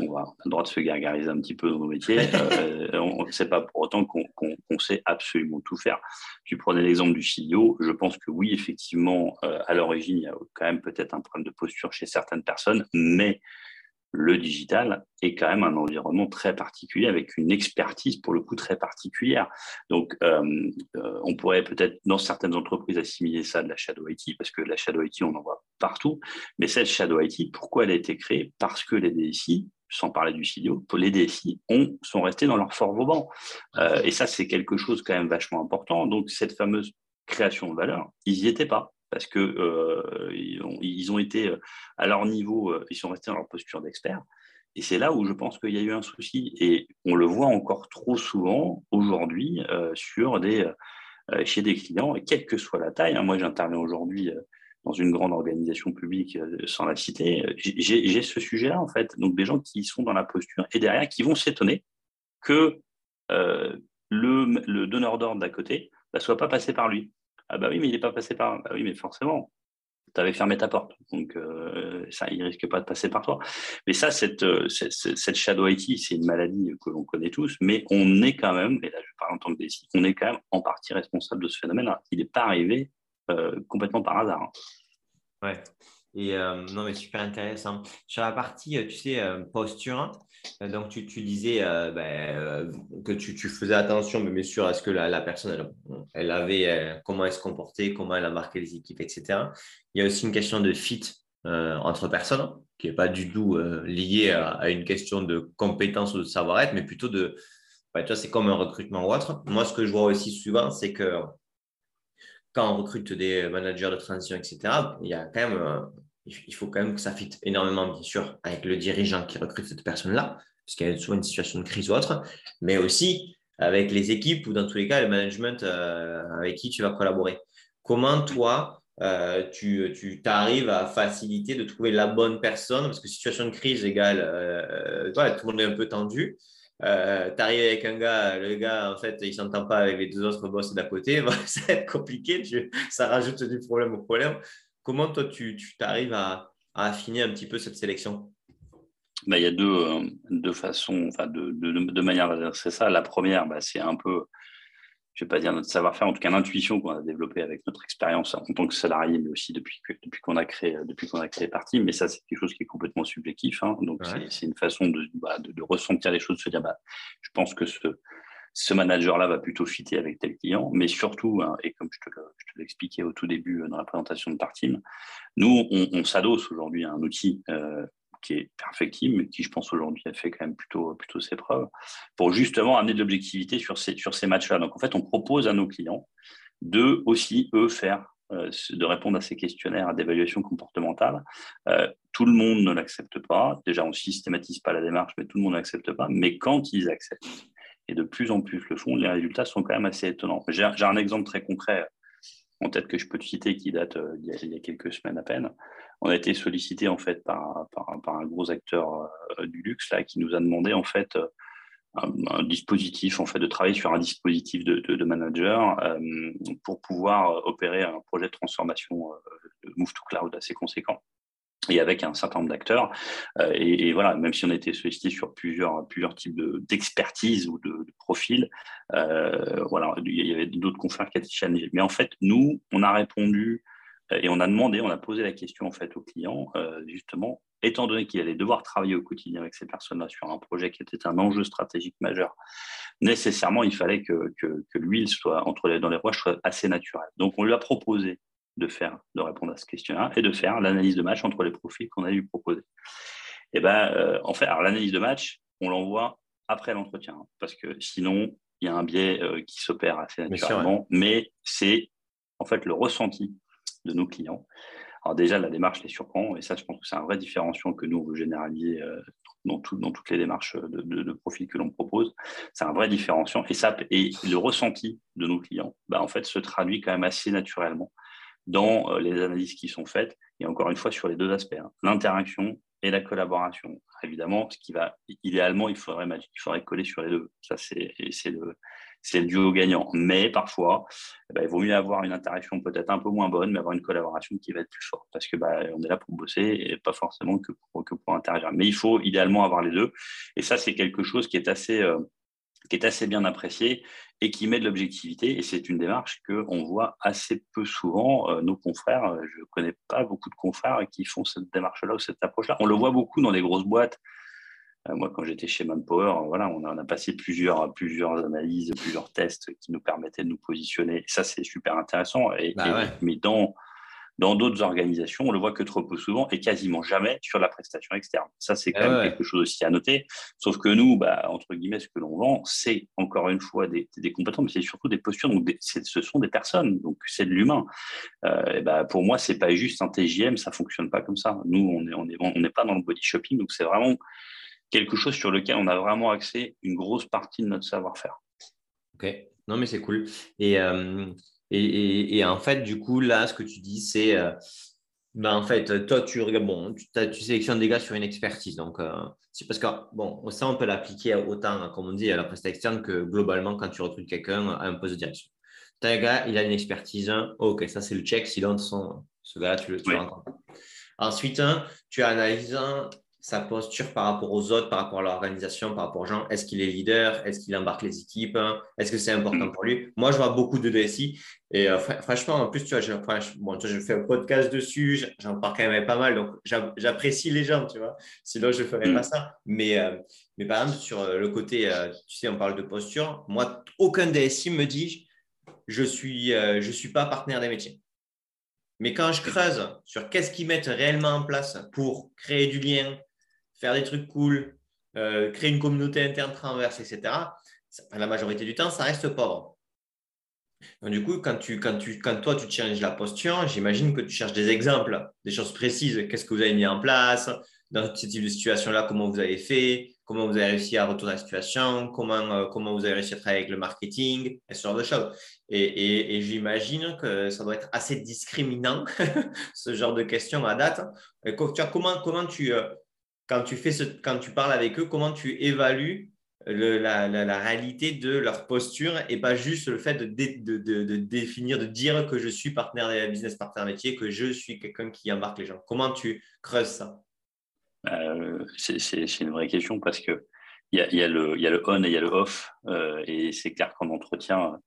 on, a le droit de se gargariser un petit peu dans nos métiers, *laughs* euh, c'est pas pour autant qu'on sait absolument tout faire. Tu prenais l'exemple du CEO, je pense que oui, effectivement, euh, à l'origine, il y a quand même peut-être un problème de posture chez certaines personnes, mais le digital est quand même un environnement très particulier avec une expertise pour le coup très particulière. Donc, euh, euh, on pourrait peut-être dans certaines entreprises assimiler ça de la shadow IT parce que la shadow IT, on en voit partout. Mais cette shadow IT, pourquoi elle a été créée? Parce que les DSI, sans parler du CIO, les DSI ont, sont restés dans leur fort vauban. Euh, et ça, c'est quelque chose quand même vachement important. Donc, cette fameuse création de valeur, ils n'y étaient pas parce que euh, ils, ont, été euh, à leur niveau, euh, ils sont restés dans leur posture d'expert. Et c'est là où je pense qu'il y a eu un souci. Et on le voit encore trop souvent aujourd'hui des, chez des clients, quelle que soit la taille. Hein. moi, j'interviens aujourd'hui dans une grande organisation publique, sans la citer. J'ai ce sujet-là, en fait. Donc, des gens qui sont dans la posture et derrière qui vont s'étonner que le, le, donneur d'ordre d'à côté ne bah, soit pas passé par lui. Ah bah oui, mais il n'est pas passé par. Bah oui, mais forcément, tu avais fermé ta porte. Donc, euh, ça, il risque pas de passer par toi. Mais ça, cette, euh, cette, shadow IT, c'est une maladie que l'on connaît tous, mais on est quand même, et là je parle en tant que DSI, on est quand même en partie responsable de ce phénomène. Il n'est pas arrivé euh, complètement par hasard. Hein. Ouais. Et euh, non, mais super intéressant. Sur la partie, tu sais, posture, euh, donc, tu, disais euh, ben, euh, que tu, faisais attention, mais bien sûr, à ce que la, personne, elle, avait, comment elle se comportait, comment elle a marqué les équipes, etc. Il y a aussi une question de fit entre personnes, qui n'est pas du tout liée à, une question de compétence ou de savoir-être, mais plutôt de, ben, tu vois, c'est comme un recrutement ou autre. Moi, ce que je vois aussi souvent, c'est que quand on recrute des managers de transition, etc., il y a quand même il faut quand même que ça fitte énormément, bien sûr, avec le dirigeant qui recrute cette personne-là, parce qu'il y a souvent une situation de crise ou autre, mais aussi avec les équipes ou dans tous les cas, le management euh, avec qui tu vas collaborer. Comment toi, euh, tu, tu arrives à faciliter de trouver la bonne personne, parce que situation de crise égale, euh, tout le monde est un peu tendu. tu arrives avec un gars, le gars, en fait, il s'entend pas avec les deux autres boss d'à côté, *laughs* ça va être compliqué, ça rajoute du problème au problème. Comment toi, tu t'arrives à, affiner un petit peu cette sélection? Bah, il y a deux, euh, deux façons, enfin deux, de manières d'adresser ça. La première, bah, c'est un peu, je ne vais pas dire notre savoir-faire, en tout cas l'intuition qu'on a développée avec notre expérience en tant que salarié, mais aussi depuis, depuis qu'on a créé depuis qu'on a créé Parti. Mais ça, c'est quelque chose qui est complètement subjectif. Hein. Donc, c'est une façon bah, de, de, ressentir les choses, de se dire, bah, je pense que ce, ce manager-là va plutôt fitter avec tel client, mais surtout, hein, et comme je te, l'expliquais au tout début euh, dans la présentation de Partim, nous, on, s'adosse aujourd'hui à un outil euh, qui est perfectible, qui, je pense, aujourd'hui, a fait quand même plutôt, plutôt ses preuves, pour justement amener de l'objectivité sur ces, sur ces matchs-là. Donc, en fait, on propose à nos clients de aussi, eux, faire euh, de répondre à ces questionnaires d'évaluation comportementale. tout le monde ne l'accepte pas. Déjà, on ne systématise pas la démarche, mais tout le monde ne l'accepte pas. Mais quand ils acceptent, et de plus en plus le font, les résultats sont quand même assez étonnants. J'ai un exemple très concret en tête que je peux te citer qui date euh, il, y a, quelques semaines à peine. On a été sollicité en fait par, par, un gros acteur euh, du luxe là, qui nous a demandé en fait euh, un, dispositif, en fait, de travailler sur un dispositif de, de, manager pour pouvoir opérer un projet de transformation de Move to Cloud assez conséquent et avec un certain nombre d'acteurs. Euh, et, voilà, même si on été sollicité sur plusieurs, plusieurs types d'expertise ou de, profils, euh, voilà, il y avait d'autres confrères qui étaient challengés. Mais en fait, nous, on a répondu euh, et on a demandé, on a posé la question en fait aux clients, justement, étant donné qu'il allait devoir travailler au quotidien avec ces personnes-là sur un projet qui était un enjeu stratégique majeur, nécessairement, il fallait que, que, l'huile soit entre les, dans les rouages soit assez naturelle. Donc, on lui a proposé de faire, de répondre à ce questionnaire et de faire l'analyse de match entre les profils qu'on a lui proposer. Et eh ben, euh, en fait, alors l'analyse de match, on l'envoie après l'entretien, hein, parce que sinon, il y a un biais euh, qui s'opère assez naturellement, mais c'est en fait le ressenti de nos clients. Alors déjà, la démarche les surprend, et ça, je pense que c'est un vrai différenciant que nous, on veut généraliser euh, dans, dans, toutes les démarches de, de, profil que l'on propose. C'est un vrai différenciant, et, ça, et le ressenti de nos clients, bah, en fait, se traduit quand même assez naturellement dans euh, les analyses qui sont faites, et encore une fois, sur les deux aspects, hein. l'interaction et la collaboration. Évidemment, ce qui va, idéalement, il faudrait, coller sur les deux. Ça, c'est le, duo gagnant. Mais parfois, eh ben, il vaut mieux avoir une interaction peut-être un peu moins bonne, mais avoir une collaboration qui va être plus forte. Parce que bah, on est là pour bosser et pas forcément que pour, que pour interagir. Mais il faut idéalement avoir les deux. Et ça, c'est quelque chose qui est assez, euh, qui est assez bien apprécié et qui met de l'objectivité. Et c'est une démarche qu'on voit assez peu souvent. Euh, nos confrères, euh, je ne connais pas beaucoup de confrères qui font cette démarche-là ou cette approche-là. On le voit beaucoup dans les grosses boîtes euh, moi, quand j'étais chez Manpower, voilà, on a, passé plusieurs, plusieurs analyses, plusieurs tests qui nous permettaient de nous positionner. Ça, c'est super intéressant. Et, bah mais dans dans d'autres organisations, on le voit que trop peu souvent et quasiment jamais sur la prestation externe. Ça, c'est quand même quelque chose aussi à noter. Sauf que nous, bah, entre guillemets, ce que l'on vend, c'est encore une fois des, des compétences, mais c'est surtout des postures. Donc, ce sont des personnes, donc c'est de l'humain. Euh, bah, pour moi, c'est pas juste un TJM, ça fonctionne pas comme ça. Nous, on n'est on est, on est pas dans le body shopping, donc c'est vraiment quelque chose sur lequel on a vraiment accès une grosse partie de notre savoir-faire. Ok, non mais c'est cool. Et, euh, et, et, en fait, du coup, là, ce que tu dis, c'est, euh, ben, en fait, toi, tu bon, tu, tu, sélectionnes des gars sur une expertise. Donc, euh, c'est parce que, bon, ça, on peut l'appliquer autant, comme on dit, à la prestation externe que globalement quand tu recrutes quelqu'un à un poste de direction. Tu as un gars, il a une expertise, ok, ça c'est le check, s'il son, ce gars-là, tu le tu Ensuite, tu analyses sa posture par rapport aux autres, par rapport à l'organisation, par rapport aux gens. Est-ce qu'il est leader? Est-ce qu'il embarque les équipes? Est-ce que c'est important pour lui? Moi, je vois beaucoup de DSI. Et euh, franchement, en plus, tu vois, je, bon, je fais un podcast dessus, j'en parle quand même pas mal. Donc, j'apprécie les gens, tu vois. Sinon, je ne ferais pas mm. ça. Mais, euh, mais par exemple, sur euh, le côté, tu sais, on parle de posture. Moi, aucun DSI me dit je ne suis, je suis pas partenaire des métiers. Mais quand je creuse sur qu'est-ce qu'ils mettent réellement en place pour créer du lien, faire des trucs cool, euh, créer une communauté interne transverse, etc., la majorité du temps, ça reste pauvre. Donc, du coup, quand, tu, quand, tu, quand toi, tu changes la posture, j'imagine que tu cherches des exemples, des choses précises. Qu'est-ce que vous avez mis en place dans ce type de situation-là? Comment vous avez fait? Comment vous avez réussi à retourner la situation? Comment, euh, comment vous avez réussi à travailler avec le marketing? Et ce genre de choses. Et, j'imagine que ça doit être assez discriminant, *laughs* ce genre de questions à date. Et comment, comment tu, euh, quand tu, fais ce, quand tu parles avec eux, comment tu évalues la, réalité de leur posture et pas juste le fait de, définir, de dire que je suis partenaire business partner métier, que je suis quelqu'un qui embarque les gens. Comment tu creuses ça? Euh, C'est une vraie question parce que il y a, y, a le, y a le on et il y a le off. Euh, et c'est clair qu'en entretien,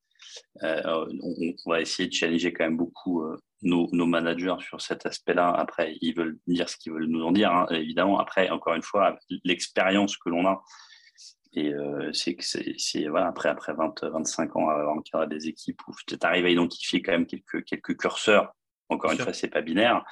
euh, on, va essayer de challenger quand même beaucoup euh, nos, managers sur cet aspect-là. Après, ils veulent dire ce qu'ils veulent nous en dire, hein, évidemment. Après, encore une fois, l'expérience que l'on a, et euh, c'est que c'est voilà, après, après 20, 25 ans à encadrer des équipes où tu arrives à identifier quand même quelques, quelques curseurs. Encore une fois, c'est pas binaire,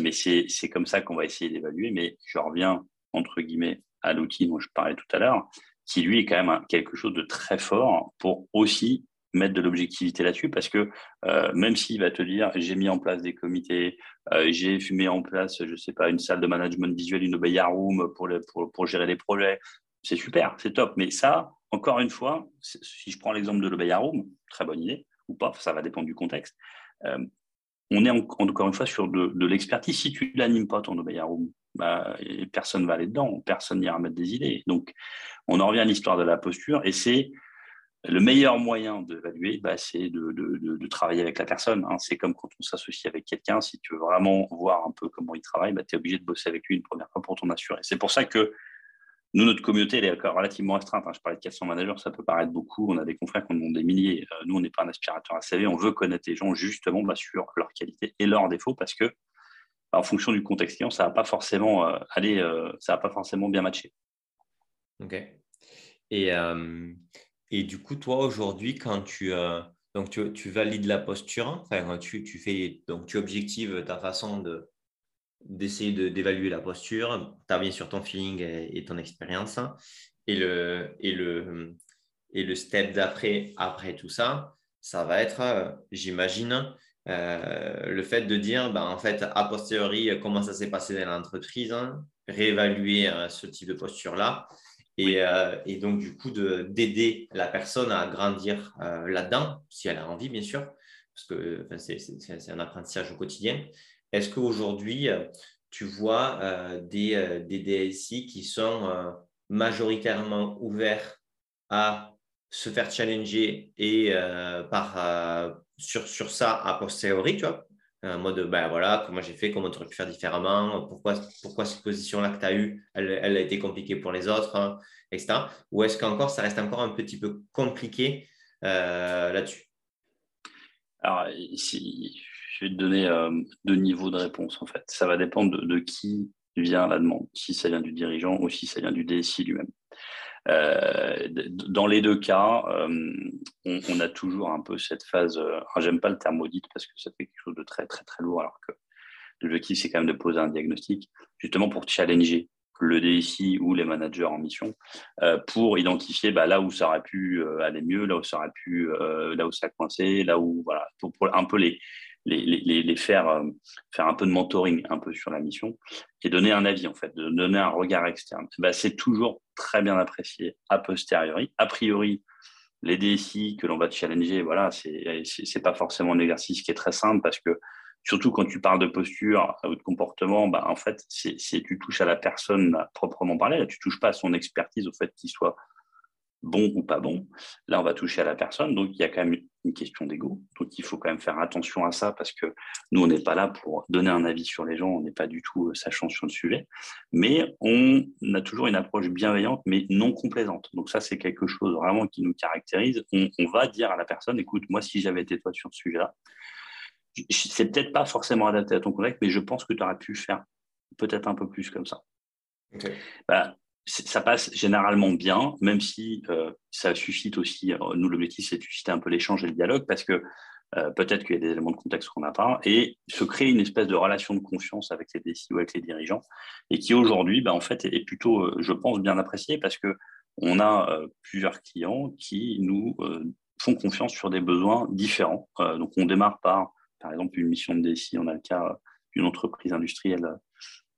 mais c'est comme ça qu'on va essayer d'évaluer. Mais je reviens, entre guillemets, à l'outil dont je parlais tout à l'heure, qui lui est quand même quelque chose de très fort pour aussi mettre de l'objectivité là-dessus parce que euh, même s'il va te dire j'ai mis en place des comités, euh, j'ai mis en place, je sais pas, une salle de management visuel, une Obeya Room pour, pour, pour, gérer les projets, c'est super, c'est top. Mais ça, encore une fois, si je prends l'exemple de l'Obeya Room, très bonne idée, ou pas, ça va dépendre du contexte. Euh, on est encore une fois sur de, l'expertise. Si tu l'animes pas ton Obeya Room, bah, personne va aller dedans, personne n'ira mettre des idées. Donc, on en revient à l'histoire de la posture et c'est le meilleur moyen d'évaluer, bah, c'est de, travailler avec la personne. Hein. C'est comme quand on s'associe avec quelqu'un, si tu veux vraiment voir un peu comment il travaille, bah, tu es obligé de bosser avec lui une première fois pour t'en assurer. C'est pour ça que nous, notre communauté, elle est relativement restreinte. Hein. Je parlais de 400 managers, ça peut paraître beaucoup. On a des confrères qui en ont des milliers. Euh, nous, on n'est pas un aspirateur à CV. On veut connaître les gens justement bah, sur leurs qualités et leurs défauts parce que en fonction du contexte client, ça va pas forcément aller, ça va pas forcément bien matcher. Ok. Et, et du coup, toi aujourd'hui, quand tu, donc tu, valides la posture, enfin, tu, fais, donc tu objectives ta façon de, d'essayer d'évaluer la posture, tu as bien sûr ton feeling et, ton expérience. Et le, et, le, et le step d'après, après tout ça, ça va être, j'imagine, euh, le fait de dire, ben, en fait, a posteriori, comment ça s'est passé dans l'entreprise, hein, réévaluer euh, ce type de posture-là. Et, euh, et, donc, du coup, d'aider la personne à grandir là-dedans, si elle a envie, bien sûr, parce que c'est un apprentissage au quotidien. Est-ce qu'aujourd'hui, tu vois des, des, DSI qui sont majoritairement ouverts à se faire challenger et par, sur, sur ça a posteriori, tu vois, en mode, ben voilà, comment j'ai fait, comment tu aurais pu faire différemment, pourquoi, pourquoi cette position-là que tu as eue, elle, a été compliquée pour les autres, hein, etc. Ou est-ce qu'encore, ça reste encore un petit peu compliqué euh, là-dessus? Alors, je vais te donner euh, deux niveaux de réponse, en fait. Ça va dépendre de, de qui vient la demande, si ça vient du dirigeant ou si ça vient du DSI lui-même. Euh, dans les deux cas, euh, on, a toujours un peu cette phase. Euh, j'aime pas le terme audit parce que ça fait quelque chose de très très très lourd, alors que l'objectif c'est quand même de poser un diagnostic, justement pour challenger le DSI ou les managers en mission pour identifier bah, là où ça aurait pu aller mieux, là où ça aurait pu, là où ça a coincé, là où voilà, pour un peu les, les, faire, euh, faire un peu de mentoring un peu sur la mission et donner un avis en fait, de donner un regard externe. Bah, c'est toujours très bien apprécié a posteriori. A priori, les DSI que l'on va challenger, voilà, c'est c'est pas forcément un exercice qui est très simple parce que surtout quand tu parles de posture ou de comportement, bah, en fait, c'est tu touches à la personne proprement parler, là, tu touches pas à son expertise au fait qu'il soit bon ou pas bon. Là, on va toucher à la personne. Donc, il y a quand même une question d'ego. Donc, il faut quand même faire attention à ça parce que nous, on n'est pas là pour donner un avis sur les gens. On n'est pas du tout euh, sachant sur le sujet. Mais on a toujours une approche bienveillante, mais non complaisante. Donc, ça, c'est quelque chose vraiment qui nous caractérise. On, va dire à la personne, écoute, moi, si j'avais été toi sur ce sujet-là, c'est peut-être pas forcément adapté à ton collègue, mais je pense que tu aurais pu faire peut-être un peu plus comme ça. Bah, ça passe généralement bien, même si euh, ça suscite aussi, euh, nous l'objectif c'est de susciter un peu l'échange et le dialogue, parce que euh, peut-être qu'il y a des éléments de contexte qu'on n'a pas, et se créer une espèce de relation de confiance avec les décideurs avec les dirigeants, et qui aujourd'hui, bah, en fait, est plutôt, je pense, bien apprécié, parce que on a plusieurs clients qui nous font confiance sur des besoins différents. donc on démarre par, par exemple, une mission de DSI, on a le cas d'une entreprise industrielle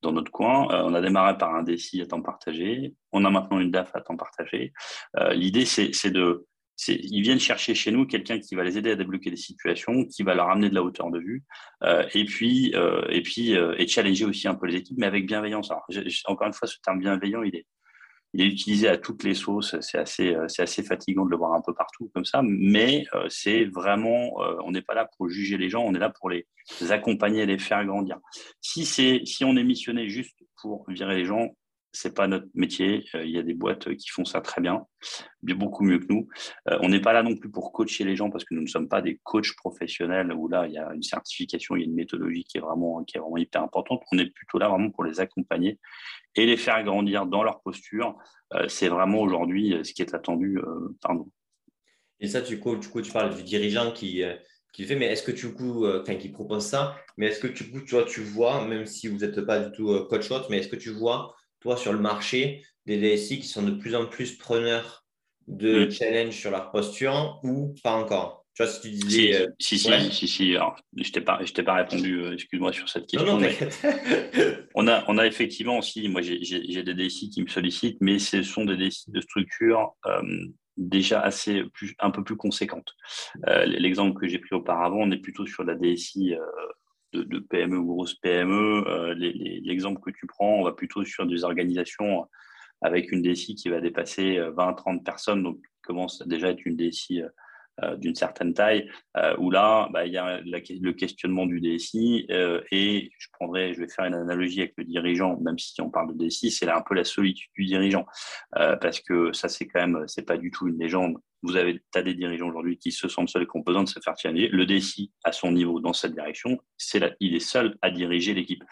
dans notre coin. Euh, on a démarré par un DSI à temps partagé. On a maintenant une DAF à temps partagé. Euh, l'idée, c'est de. Ils viennent chercher chez nous quelqu'un qui va les aider à débloquer des situations, qui va leur amener de la hauteur de vue, euh, et puis, et puis et challenger aussi un peu les équipes, mais avec bienveillance. Alors, encore une fois, ce terme bienveillant, il est, il est utilisé à toutes les sauces. C'est assez, c'est assez fatigant de le voir un peu partout comme ça, mais c'est vraiment, on n'est pas là pour juger les gens, on est là pour les accompagner, les faire grandir. Si c'est, si on est missionné juste pour virer les gens, c'est pas notre métier. Il y a des boîtes qui font ça très bien, beaucoup mieux que nous. On n'est pas là non plus pour coacher les gens parce que nous ne sommes pas des coachs professionnels où là il y a une certification, il y a une méthodologie qui est vraiment, qui est vraiment hyper importante. On est plutôt là vraiment pour les accompagner et les faire grandir dans leur posture. Euh, c'est vraiment aujourd'hui euh, ce qui est attendu euh, par nous. Et ça, du coup, tu parles du dirigeant qui, qui fait, mais est-ce que coup, enfin, qui propose ça, mais est-ce que tu, tu, vois, tu vois, même si vous n'êtes pas du tout coach mais est-ce que tu vois, toi, sur le marché, des DSI qui sont de plus en plus preneurs de mm. challenge sur leur posture ou pas encore? Tu vois, si tu disais. Si, si, si, si, je ne t'ai pas, pas répondu, euh, excuse-moi, sur cette question. Non, non, *laughs* on, a, on a effectivement aussi, moi j'ai des DSI qui me sollicitent, mais ce sont des DSI de structure euh, déjà assez, plus, un peu plus conséquentes. Euh, l'exemple que j'ai pris auparavant, on est plutôt sur la DSI. De, PME ou grosse PME, l'exemple que tu prends, on va plutôt sur des organisations avec une DSI qui va dépasser 20-30 personnes, donc commence déjà à être une DSI euh, d'une certaine taille, euh, où là, bah, il y a le questionnement du DSI, euh, et je prendrai, je vais faire une analogie avec le dirigeant, même si on parle de DSI, c'est un peu la solitude du dirigeant, parce que ça, c'est quand même, c'est pas du tout une légende. Vous avez des dirigeants aujourd'hui qui se sentent seuls besoin de se faire. Le DSI, à son niveau, dans cette direction, c'est il est seul à diriger l'équipe.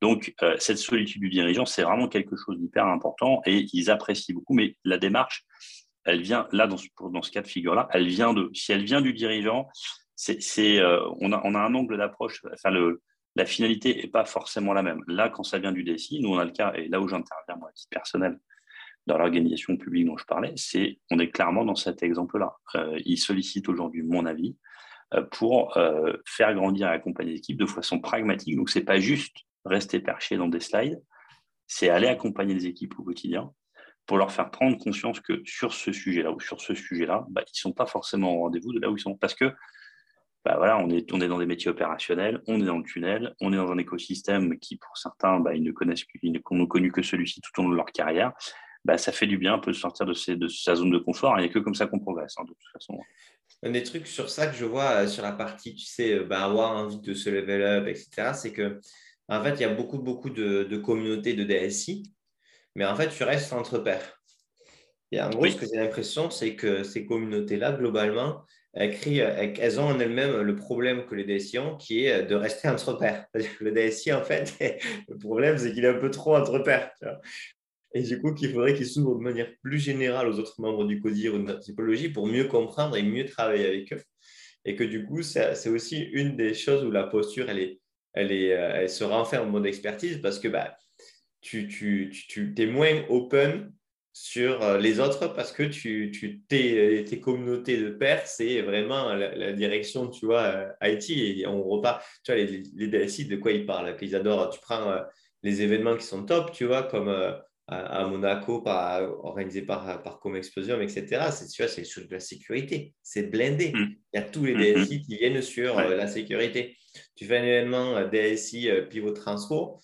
Donc, euh, cette solitude du dirigeant, c'est vraiment quelque chose d'hyper important et ils apprécient beaucoup. Mais la démarche, elle vient, là, dans ce, dans ce cas de figure-là, elle vient de, si elle vient du dirigeant, c'est, euh, on, a, on a un angle d'approche, enfin, la finalité n'est pas forcément la même. Là, quand ça vient du DSI, nous, on a le cas, et là où j'interviens, moi, à titre personnel, dans l'organisation publique dont je parlais, c'est on est clairement dans cet exemple-là. Euh, il sollicite aujourd'hui mon avis euh, pour euh, faire grandir et accompagner l'équipe de façon pragmatique. Donc, ce n'est pas juste rester perché dans des slides, c'est aller accompagner les équipes au quotidien pour leur faire prendre conscience que sur ce sujet-là ou sur ce sujet-là, bah, ils ne sont pas forcément au rendez-vous de là où ils sont. Parce que bah, voilà, on est, on est dans des métiers opérationnels, on est dans le tunnel, on est dans un écosystème qui, pour certains, bah, ils ne connaissent ils n'ont connu que celui-ci tout au long de leur carrière. Bah, ça fait du bien un peu de sortir de, de sa zone de confort. Il n'y a que comme ça qu'on progresse, hein, de toute façon. Un des trucs sur ça que je vois euh, sur la partie, tu sais, euh, bah, avoir envie de se level up, etc., c'est que en fait, il y a beaucoup, beaucoup de, de, communautés de DSI, mais en fait, tu restes entre pairs. Et en gros, ce que j'ai l'impression, c'est que ces communautés-là, globalement, elles, elles ont en elles-mêmes le problème que les DSI ont, qui est de rester entre pairs. *laughs* Le DSI, en fait, *laughs* le problème, c'est qu'il est un peu trop entre pairs. Et du coup, qu'il faudrait qu'il s'ouvre de manière plus générale aux autres membres du CODIR ou de la psychologie pour mieux comprendre et mieux travailler avec eux. Et que du coup, c'est aussi une des choses où la posture, elle, est, elle, est, euh, elle se renferme en mode expertise parce que bah, tu, tu, tu, es moins open sur euh, les autres parce que tu, tu tes, tes communautés de pairs, c'est vraiment la, direction, tu vois, euh, IT. Et on repart, tu vois, les, les de quoi ils parlent Qu'ils adorent, tu prends les événements qui sont top, tu vois, comme à, Monaco par, organisé par, par Com Explosion, etc. C'est c'est sur la sécurité. C'est blindé. Mm. Il y a tous les mm-hmm. DSI qui viennent sur euh, la sécurité. Tu fais un événement euh, DSI euh, pivot transfo,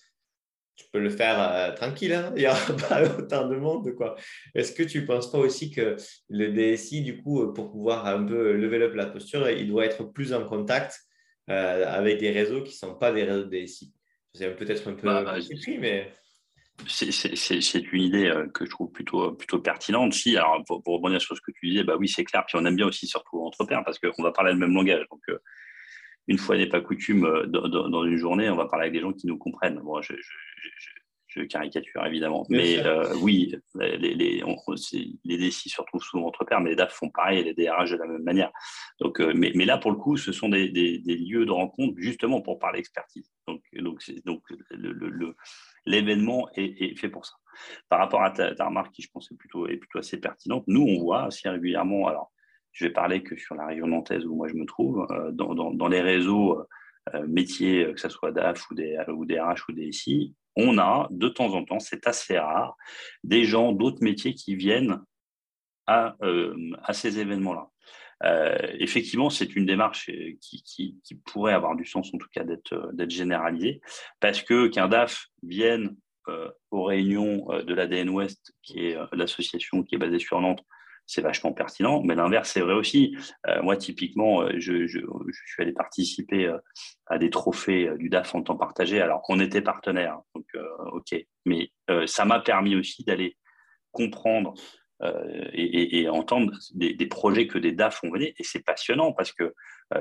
tu peux le faire tranquille. Hein. il n'y aura *laughs* pas autant de monde. quoi. Est-ce que tu ne penses pas aussi que le DSI, du coup, pour pouvoir un peu lever up la posture, il doit être plus en contact avec des réseaux qui ne sont pas des réseaux DSI C'est peut-être un peu bah, mais c'est une idée euh, que je trouve plutôt, plutôt pertinente. Si, alors pour, rebondir sur ce que tu disais, bah oui, c'est clair. Puis on aime bien aussi surtout entre pairs parce qu'on va parler le même langage. Donc, euh, une fois n'est pas coutume, euh, dans, une journée, on va parler avec des gens qui nous comprennent. Bon, je, je caricature évidemment. mais euh, oui, les, les, les DSI se retrouvent souvent entre pairs, mais les DAF font pareil les DRH de la même manière. Donc, euh, mais, mais, là, pour le coup, ce sont des, des, lieux de rencontre justement pour parler expertise. Donc, donc, donc le, est, est, fait pour ça. Par rapport à ta, remarque qui, je pense, est plutôt, assez pertinente, nous, on voit assez régulièrement, alors je vais parler que sur la région nantaise où moi je me trouve, euh, dans, les réseaux métiers, que ce soit DAF ou des, ou ou DSI, on a de temps en temps, c'est assez rare, des gens d'autres métiers qui viennent à, euh, ces événements-là. Euh, effectivement, c'est une démarche euh, qui, pourrait avoir du sens, en tout cas, d'être généralisée, parce que qu'un DAF vienne aux réunions de l'ADN Ouest, qui est l'association qui est basée sur Nantes, c'est vachement pertinent. Mais l'inverse, c'est vrai aussi. Euh, moi, typiquement, euh, je, suis allé participer euh, à des trophées du DAF en temps partagé. Alors, on était partenaires, donc OK. Mais ça m'a permis aussi d'aller comprendre et, entendre des, projets que des DAF ont menés. Et c'est passionnant parce que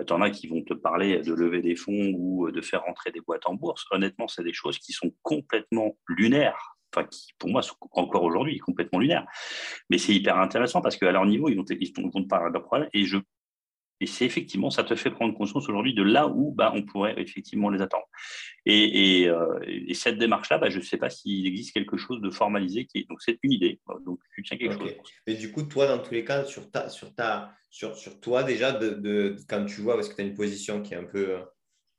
tu en as qui vont te parler de lever des fonds ou de faire rentrer des boîtes en bourse. Honnêtement, c'est des choses qui sont complètement lunaires enfin, qui pour moi sont encore aujourd'hui complètement lunaires. Mais c'est hyper intéressant parce qu'à leur niveau, ils vont, vont te parler de leurs problèmes et je et c'est effectivement, ça te fait prendre conscience aujourd'hui de là où bah, on pourrait effectivement les attendre. Et, et, euh, et cette démarche-là, bah, je ne sais pas s'il existe quelque chose de formalisé. Qui est... Donc, c'est une idée. Donc, tu tiens quelque chose. Mais du coup, toi, dans tous les cas, sur, ta, sur, ta, sur, sur toi, déjà, de, de, quand tu vois, parce que tu as une position qui est un peu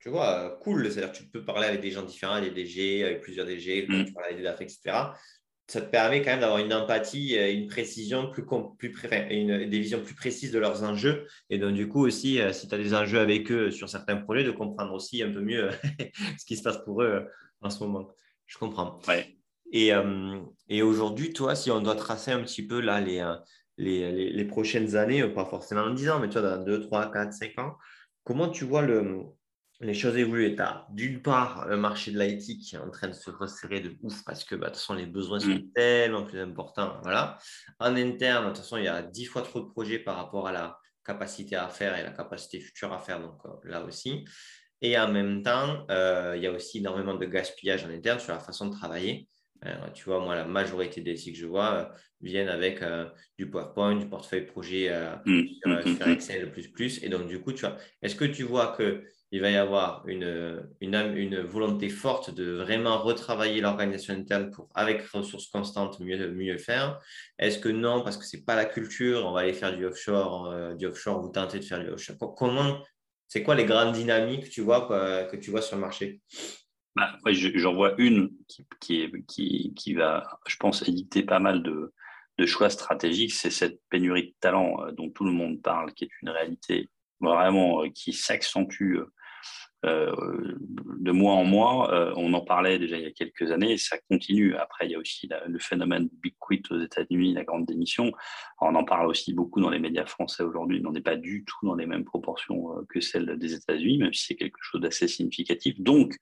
tu vois, cool. C'est-à-dire que tu peux parler avec des gens différents, des DG, avec plusieurs DG, mm. tu parles avec des DAF, etc. Ça te permet quand même d'avoir une empathie, une précision, plus, plus une, des visions plus précises de leurs enjeux. Et donc, du coup, aussi, euh, si tu as des enjeux avec eux sur certains projets, de comprendre aussi un peu mieux *laughs* ce qui se passe pour eux euh, en ce moment. Je comprends. Ouais. Et, et aujourd'hui, toi, si on doit tracer un petit peu là les, les, les, prochaines années, pas forcément en 10 ans, mais tu vois, dans 2, 3, 4, 5 ans, comment tu vois le, les choses évoluent. Tu as d'une part un marché de l'IT qui est en train de se resserrer de ouf parce que bah, de toute façon, les besoins sont mm. tellement plus importants. Voilà. En interne, de toute façon, il y a dix fois trop de projets par rapport à la capacité à faire et la capacité future à faire. Donc euh, là aussi. Et en même temps, euh, il y a aussi énormément de gaspillage en interne sur la façon de travailler. Euh, tu vois, moi, la majorité des sites que je vois viennent avec du PowerPoint, du portefeuille projet mm. sur, sur, Excel, plus, plus. Et donc, du coup, tu vois, est-ce que tu vois que il va y avoir une, volonté forte de vraiment retravailler l'organisation interne pour, avec ressources constantes, mieux, faire. Est-ce que non, parce que ce n'est pas la culture, on va aller faire du offshore, euh, du offshore, vous tentez de faire du offshore. Comment, c'est quoi les grandes dynamiques que tu vois sur le marché? Bah, J'en vois une qui, va, je pense, éditer pas mal de, de choix stratégiques, c'est cette pénurie de talent euh, dont tout le monde parle, qui est une réalité vraiment euh, qui s'accentue de mois en mois. Euh, on en parlait déjà il y a quelques années, et ça continue. Après, il y a aussi le phénomène Big Quit aux États-Unis, la grande démission. on en parle aussi beaucoup dans les médias français aujourd'hui. On n'est pas du tout dans les mêmes proportions euh, que celles des États-Unis, même si c'est quelque chose d'assez significatif. Donc,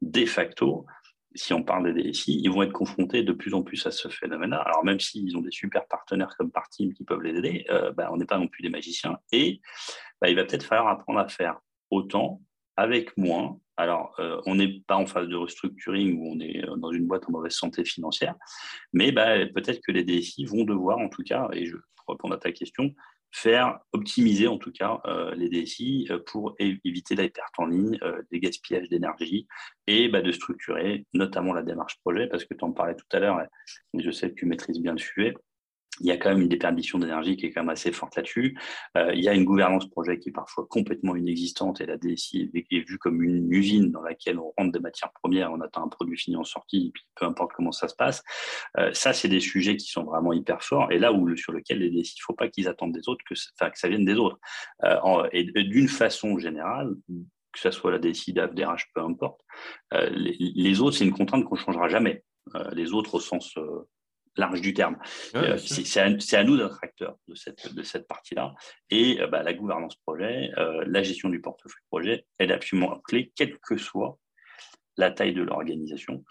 de facto, si on parle des DSI, ils vont être confrontés de plus en plus à ce phénomène-là. Alors même s'ils ont des super partenaires comme Partim qui peuvent les aider, bah, on n'est pas non plus des magiciens. Et bah, il va peut-être falloir apprendre à faire autant avec moins. Alors, euh, on n'est pas en phase de restructuring où on est euh, dans une boîte en mauvaise santé financière, mais bah, peut-être que les DSI vont devoir, en tout cas, et je, pour répondre à ta question, faire optimiser en tout cas euh, les DSI pour éviter la perte en ligne, des gaspillages d'énergie et bah, de structurer notamment la démarche projet, parce que tu en parlais tout à l'heure, et je sais que tu maîtrises bien le sujet il y a quand même une déperdition d'énergie qui est quand même assez forte là-dessus. Euh, il y a une gouvernance projet qui est parfois complètement inexistante et la DSI est, vue comme une usine dans laquelle on rentre des matières premières, on attend un produit fini en sortie, et puis peu importe comment ça se passe. Euh, ça, c'est des sujets qui sont vraiment hyper forts et là où sur lequel les DSI, il ne faut pas qu'ils attendent des autres, que, ça vienne des autres. Euh, et, d'une façon générale, que ce soit la DSI, DAF, peu importe, les, autres, c'est une contrainte qu'on ne changera jamais. les autres au sens large du terme. Euh, c'est à, nous d'être acteurs de cette, de cette partie-là. Et euh, bah, la gouvernance projet, euh, la gestion du portefeuille projet, elle est absolument clé, quelle que soit la taille de l'organisation,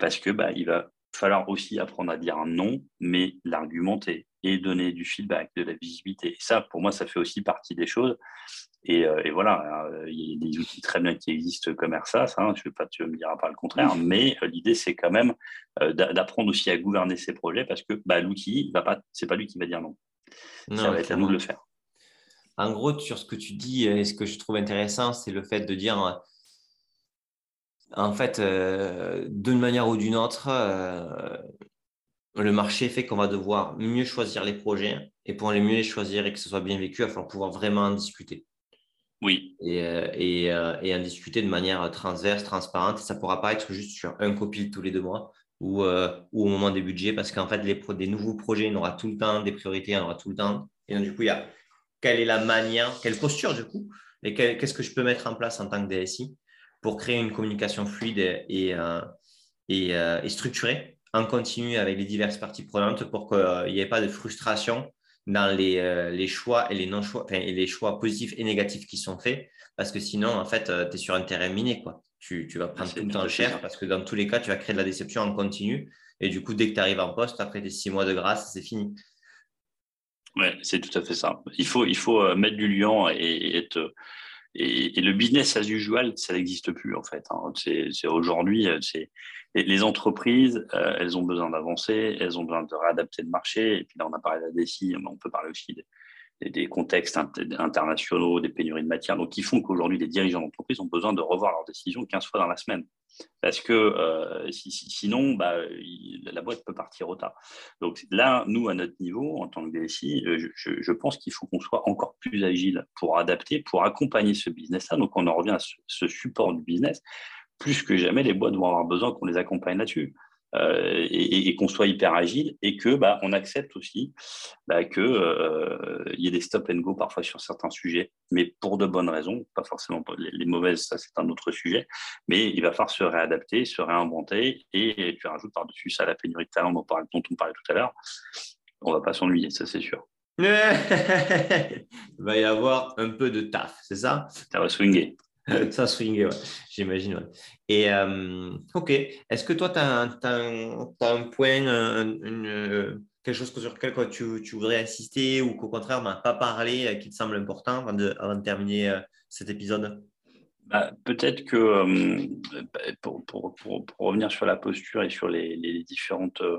parce que bah, il va falloir aussi apprendre à dire un non, mais l'argumenter et donner du feedback, de la visibilité. Et ça, pour moi, ça fait aussi partie des choses. Et, et voilà, il y a des outils très bien qui existent comme ERSAS, hein, je ne vais pas, tu me diras pas le contraire, mais l'idée, c'est quand même d'apprendre aussi à gouverner ses projets parce que bah, l'outil, ce n'est pas lui qui va dire non. non ça va être à nous de le faire. En gros, sur ce que tu dis, et ce que je trouve intéressant, c'est le fait de dire en fait, euh, d'une manière ou d'une autre, euh, le marché fait qu'on va devoir mieux choisir les projets. Et pour les mieux les choisir et que ce soit bien vécu, il va falloir pouvoir vraiment en discuter. Oui. Et, euh, et, en discuter de manière transverse, transparente. Ça ne pourra pas être juste sur un copil tous les deux mois ou, ou au moment des budgets, parce qu'en fait, les des nouveaux projets, on aura tout le temps, des priorités, on aura tout le temps. Et donc, du coup, il y a quelle est la manière, quelle posture, du coup, et qu'est-ce que je peux mettre en place en tant que DSI pour créer une communication fluide et, euh, euh, et, structurée en continu avec les diverses parties prenantes pour qu'il n'y ait pas de frustration dans les, euh, les choix et les non-choix, et les choix positifs et négatifs qui sont faits, parce que sinon, en fait, tu es sur un terrain miné. Quoi. Tu, tu vas prendre tout le temps cher parce que dans tous les cas, tu vas créer de la déception en continu. Et du coup, dès que tu arrives en poste, après tes six mois de grâce, c'est fini. Oui, c'est tout à fait ça. Il faut, il faut mettre du lion et être et, le business as usual, ça n'existe plus en fait. Hein. C'est aujourd'hui, euh, les entreprises, euh, elles ont besoin d'avancer, elles ont besoin de réadapter le marché. Et puis là, on a parlé de la DSI, on peut parler aussi des, contextes internationaux, des pénuries de matière, donc qui font qu'aujourd'hui, les dirigeants d'entreprise ont besoin de revoir leurs décisions 15 fois dans la semaine. Parce que euh, sinon, bah, la boîte peut partir au tard. Donc là, nous, à notre niveau, en tant que DSI, euh, je, pense qu'il faut qu'on soit encore plus agile pour adapter, pour accompagner ce business-là. Donc on en revient à ce support du business. Plus que jamais, les boîtes vont avoir besoin qu'on les accompagne là-dessus. Euh, et, qu'on soit hyper agile et que bah, on accepte aussi bah, qu'il euh, y ait des stop and go parfois sur certains sujets, mais pour de bonnes raisons, pas forcément les, mauvaises, ça c'est un autre sujet, mais il va falloir se réadapter, se réinventer et tu rajoutes par-dessus ça la pénurie de talent dont, dont on parlait tout à l'heure. On va pas s'ennuyer, ça c'est sûr. *laughs* il va y avoir un peu de taf, c'est ça? Ça va swinguer. *laughs* ça swingait, j'imagine. Et ok, est-ce que toi, tu as, un point, une, quelque chose sur lequel tu, voudrais insister ou qu'au contraire, on n'a pas parlé, qui te semble important avant de, terminer cet épisode? Bah, peut-être que euh, pour, revenir sur la posture et sur les, différentes euh,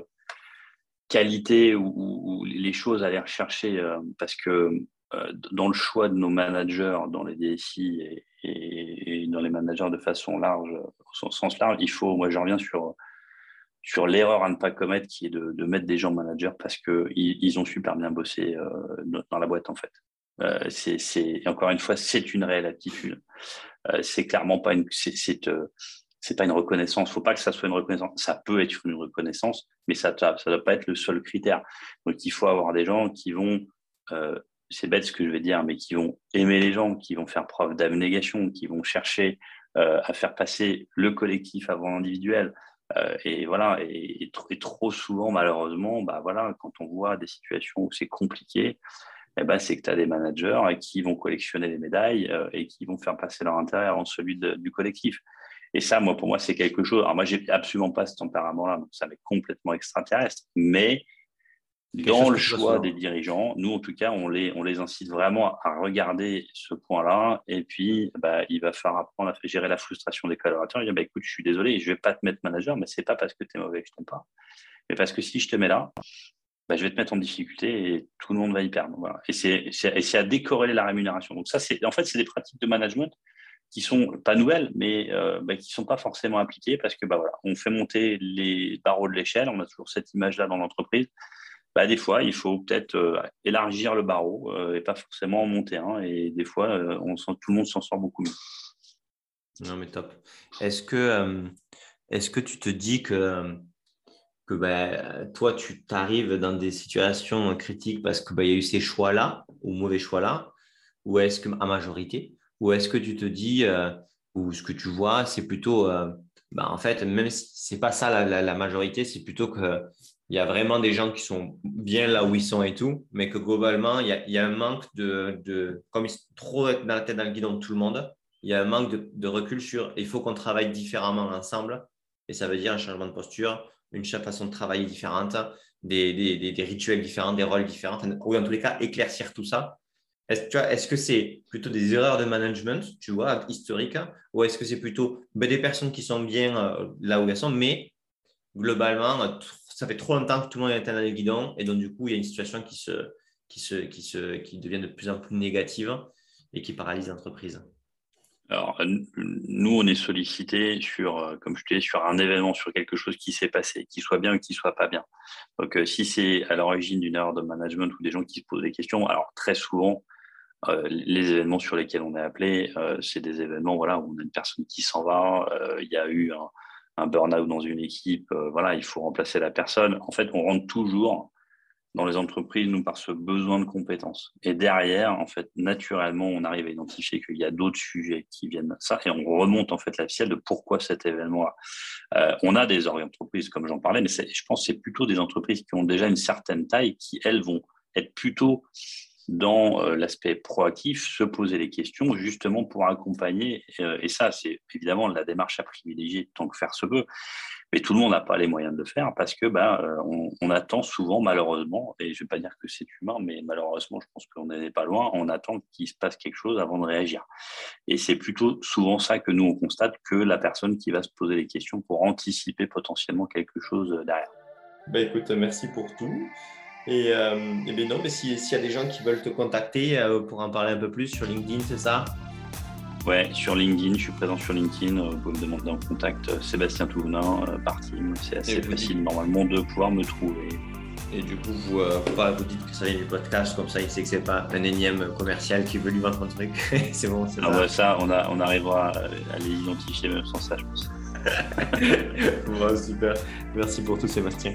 qualités ou, les choses à aller rechercher, euh, parce que dans le choix de nos managers, dans les DSI et, dans les managers de façon large, au sens large, il faut, moi je reviens sur, sur l'erreur à ne pas commettre qui est de, mettre des gens managers parce qu'ils ils ont super bien bossé dans la boîte en fait. c'est, encore une fois, c'est une réelle attitude. Euh, c'est clairement pas une, c'est, euh, c'est pas une reconnaissance. Faut pas que ça soit une reconnaissance. Ça peut être une reconnaissance, mais ça, ça doit pas être le seul critère. Donc, il faut avoir des gens qui vont, euh, c'est bête ce que je vais dire, mais qui vont aimer les gens, qui vont faire preuve d'abnégation, qui vont chercher à faire passer le collectif avant l'individuel. et voilà, et, trop souvent, malheureusement, bah voilà, quand on voit des situations où c'est compliqué, eh ben, c'est que tu as des managers qui vont collectionner les médailles euh, et qui vont faire passer leur intérêt avant celui du collectif. Et ça, moi, pour moi, c'est quelque chose. Alors, moi, j'ai absolument pas ce tempérament-là, donc ça m'est complètement extraterrestre. Mais dans le choix des dirigeants, nous, en tout cas, on les, on les incite vraiment à regarder ce point-là. Et puis, bah, il va falloir apprendre à gérer la frustration des collaborateurs. Il dit, bah, écoute, je suis désolé, je vais pas te mettre manager, mais c'est pas parce que tu es mauvais que je t'aime pas. Mais parce que si je te mets là, bah, je vais te mettre en difficulté et tout le monde va y perdre. Voilà. Et c'est à décorréler la rémunération. Donc ça, en fait, c'est des pratiques de management qui sont pas nouvelles, mais euh, bah, qui sont pas forcément appliquées parce que bah, voilà, on fait monter les barreaux de l'échelle. On a toujours cette image-là dans l'entreprise. Bah, des fois, il faut peut-être euh, élargir le barreau euh, et pas forcément en monter. Et des fois, on sent, tout le monde s'en sort beaucoup mieux. Non, mais top. Est-ce que, est-ce que tu te dis que que ben, toi, tu t'arrives dans des situations critiques parce qu'il ben, y a eu ces choix-là ou mauvais choix-là, ou est-ce que, à majorité, ou est-ce que tu te dis, euh, ou ce que tu vois, c'est plutôt, euh, ben, en fait, même si ce n'est pas ça la, majorité, c'est plutôt qu'il y a vraiment des gens qui sont bien là où ils sont et tout, mais que globalement, il y a, un manque de, de, comme ils sont trop dans la tête dans le guidon de tout le monde, il y a un manque de, recul sur il faut qu'on travaille différemment ensemble, et ça veut dire un changement de posture, une façon de travailler différente, des, des, des, rituels différents, des rôles différents, ou en tous les cas, éclaircir tout ça. Est-ce, est-ce que c'est plutôt des erreurs de management, tu vois, historiques, ou est-ce que c'est plutôt ben, des personnes qui sont bien euh, là où elles sont, mais globalement, ça fait trop longtemps que tout le monde est dans le guidon, et donc du coup, il y a une situation qui, se, qui, se, qui, se, qui devient de plus en plus négative et qui paralyse l'entreprise alors, nous, on est sollicité sur, euh, comme je te disais, sur un événement, sur quelque chose qui s'est passé, qui soit bien ou qui soit pas bien. Donc, euh, si c'est à l'origine d'une erreur de management ou des gens qui se posent des questions, alors très souvent, euh, les événements sur lesquels on est appelé, c'est des événements voilà, où on a une personne qui s'en va, il y a eu un, un burn-out dans une équipe, voilà, il faut remplacer la personne. En fait, on rentre toujours dans les entreprises, nous, par ce besoin de compétences. Et derrière, en fait, naturellement, on arrive à identifier qu'il y a d'autres sujets qui viennent ça, et on remonte en fait la ficelle de pourquoi cet événement-là. Euh, on a des entreprises, comme j'en parlais, mais je pense que c'est plutôt des entreprises qui ont déjà une certaine taille, qui, elles, vont être plutôt dans euh, l'aspect proactif, se poser les questions justement pour accompagner. Euh, et ça, c'est évidemment la démarche à privilégier tant que faire se peut. Mais tout le monde n'a pas les moyens de le faire parce que ben, on, attend souvent, malheureusement, et je ne vais pas dire que c'est humain, mais malheureusement, je pense qu'on n'est pas loin, on attend qu'il se passe quelque chose avant de réagir. Et c'est plutôt souvent ça que nous, on constate que la personne qui va se poser les questions pour anticiper potentiellement quelque chose derrière. Ben écoute, merci pour tout. Et, euh, bien non, mais s'il y a des gens qui veulent te contacter euh, pour en parler un peu plus sur LinkedIn, c'est ça? Ouais, sur LinkedIn, je suis présent sur LinkedIn. Euh, vous pouvez me demander en contact euh, Sébastien Touvenin, par team. C'est assez facile normalement de pouvoir me trouver. Et du coup, vous, vous dites que ça vient du podcast, comme ça il sait que c'est pas un énième commercial qui veut lui vendre un truc. *laughs* c'est bon, c'est ah ouais, ça, on, a, on arrivera à les identifier même sans ça, je pense. *laughs* bon, super. Merci pour tout, Sébastien.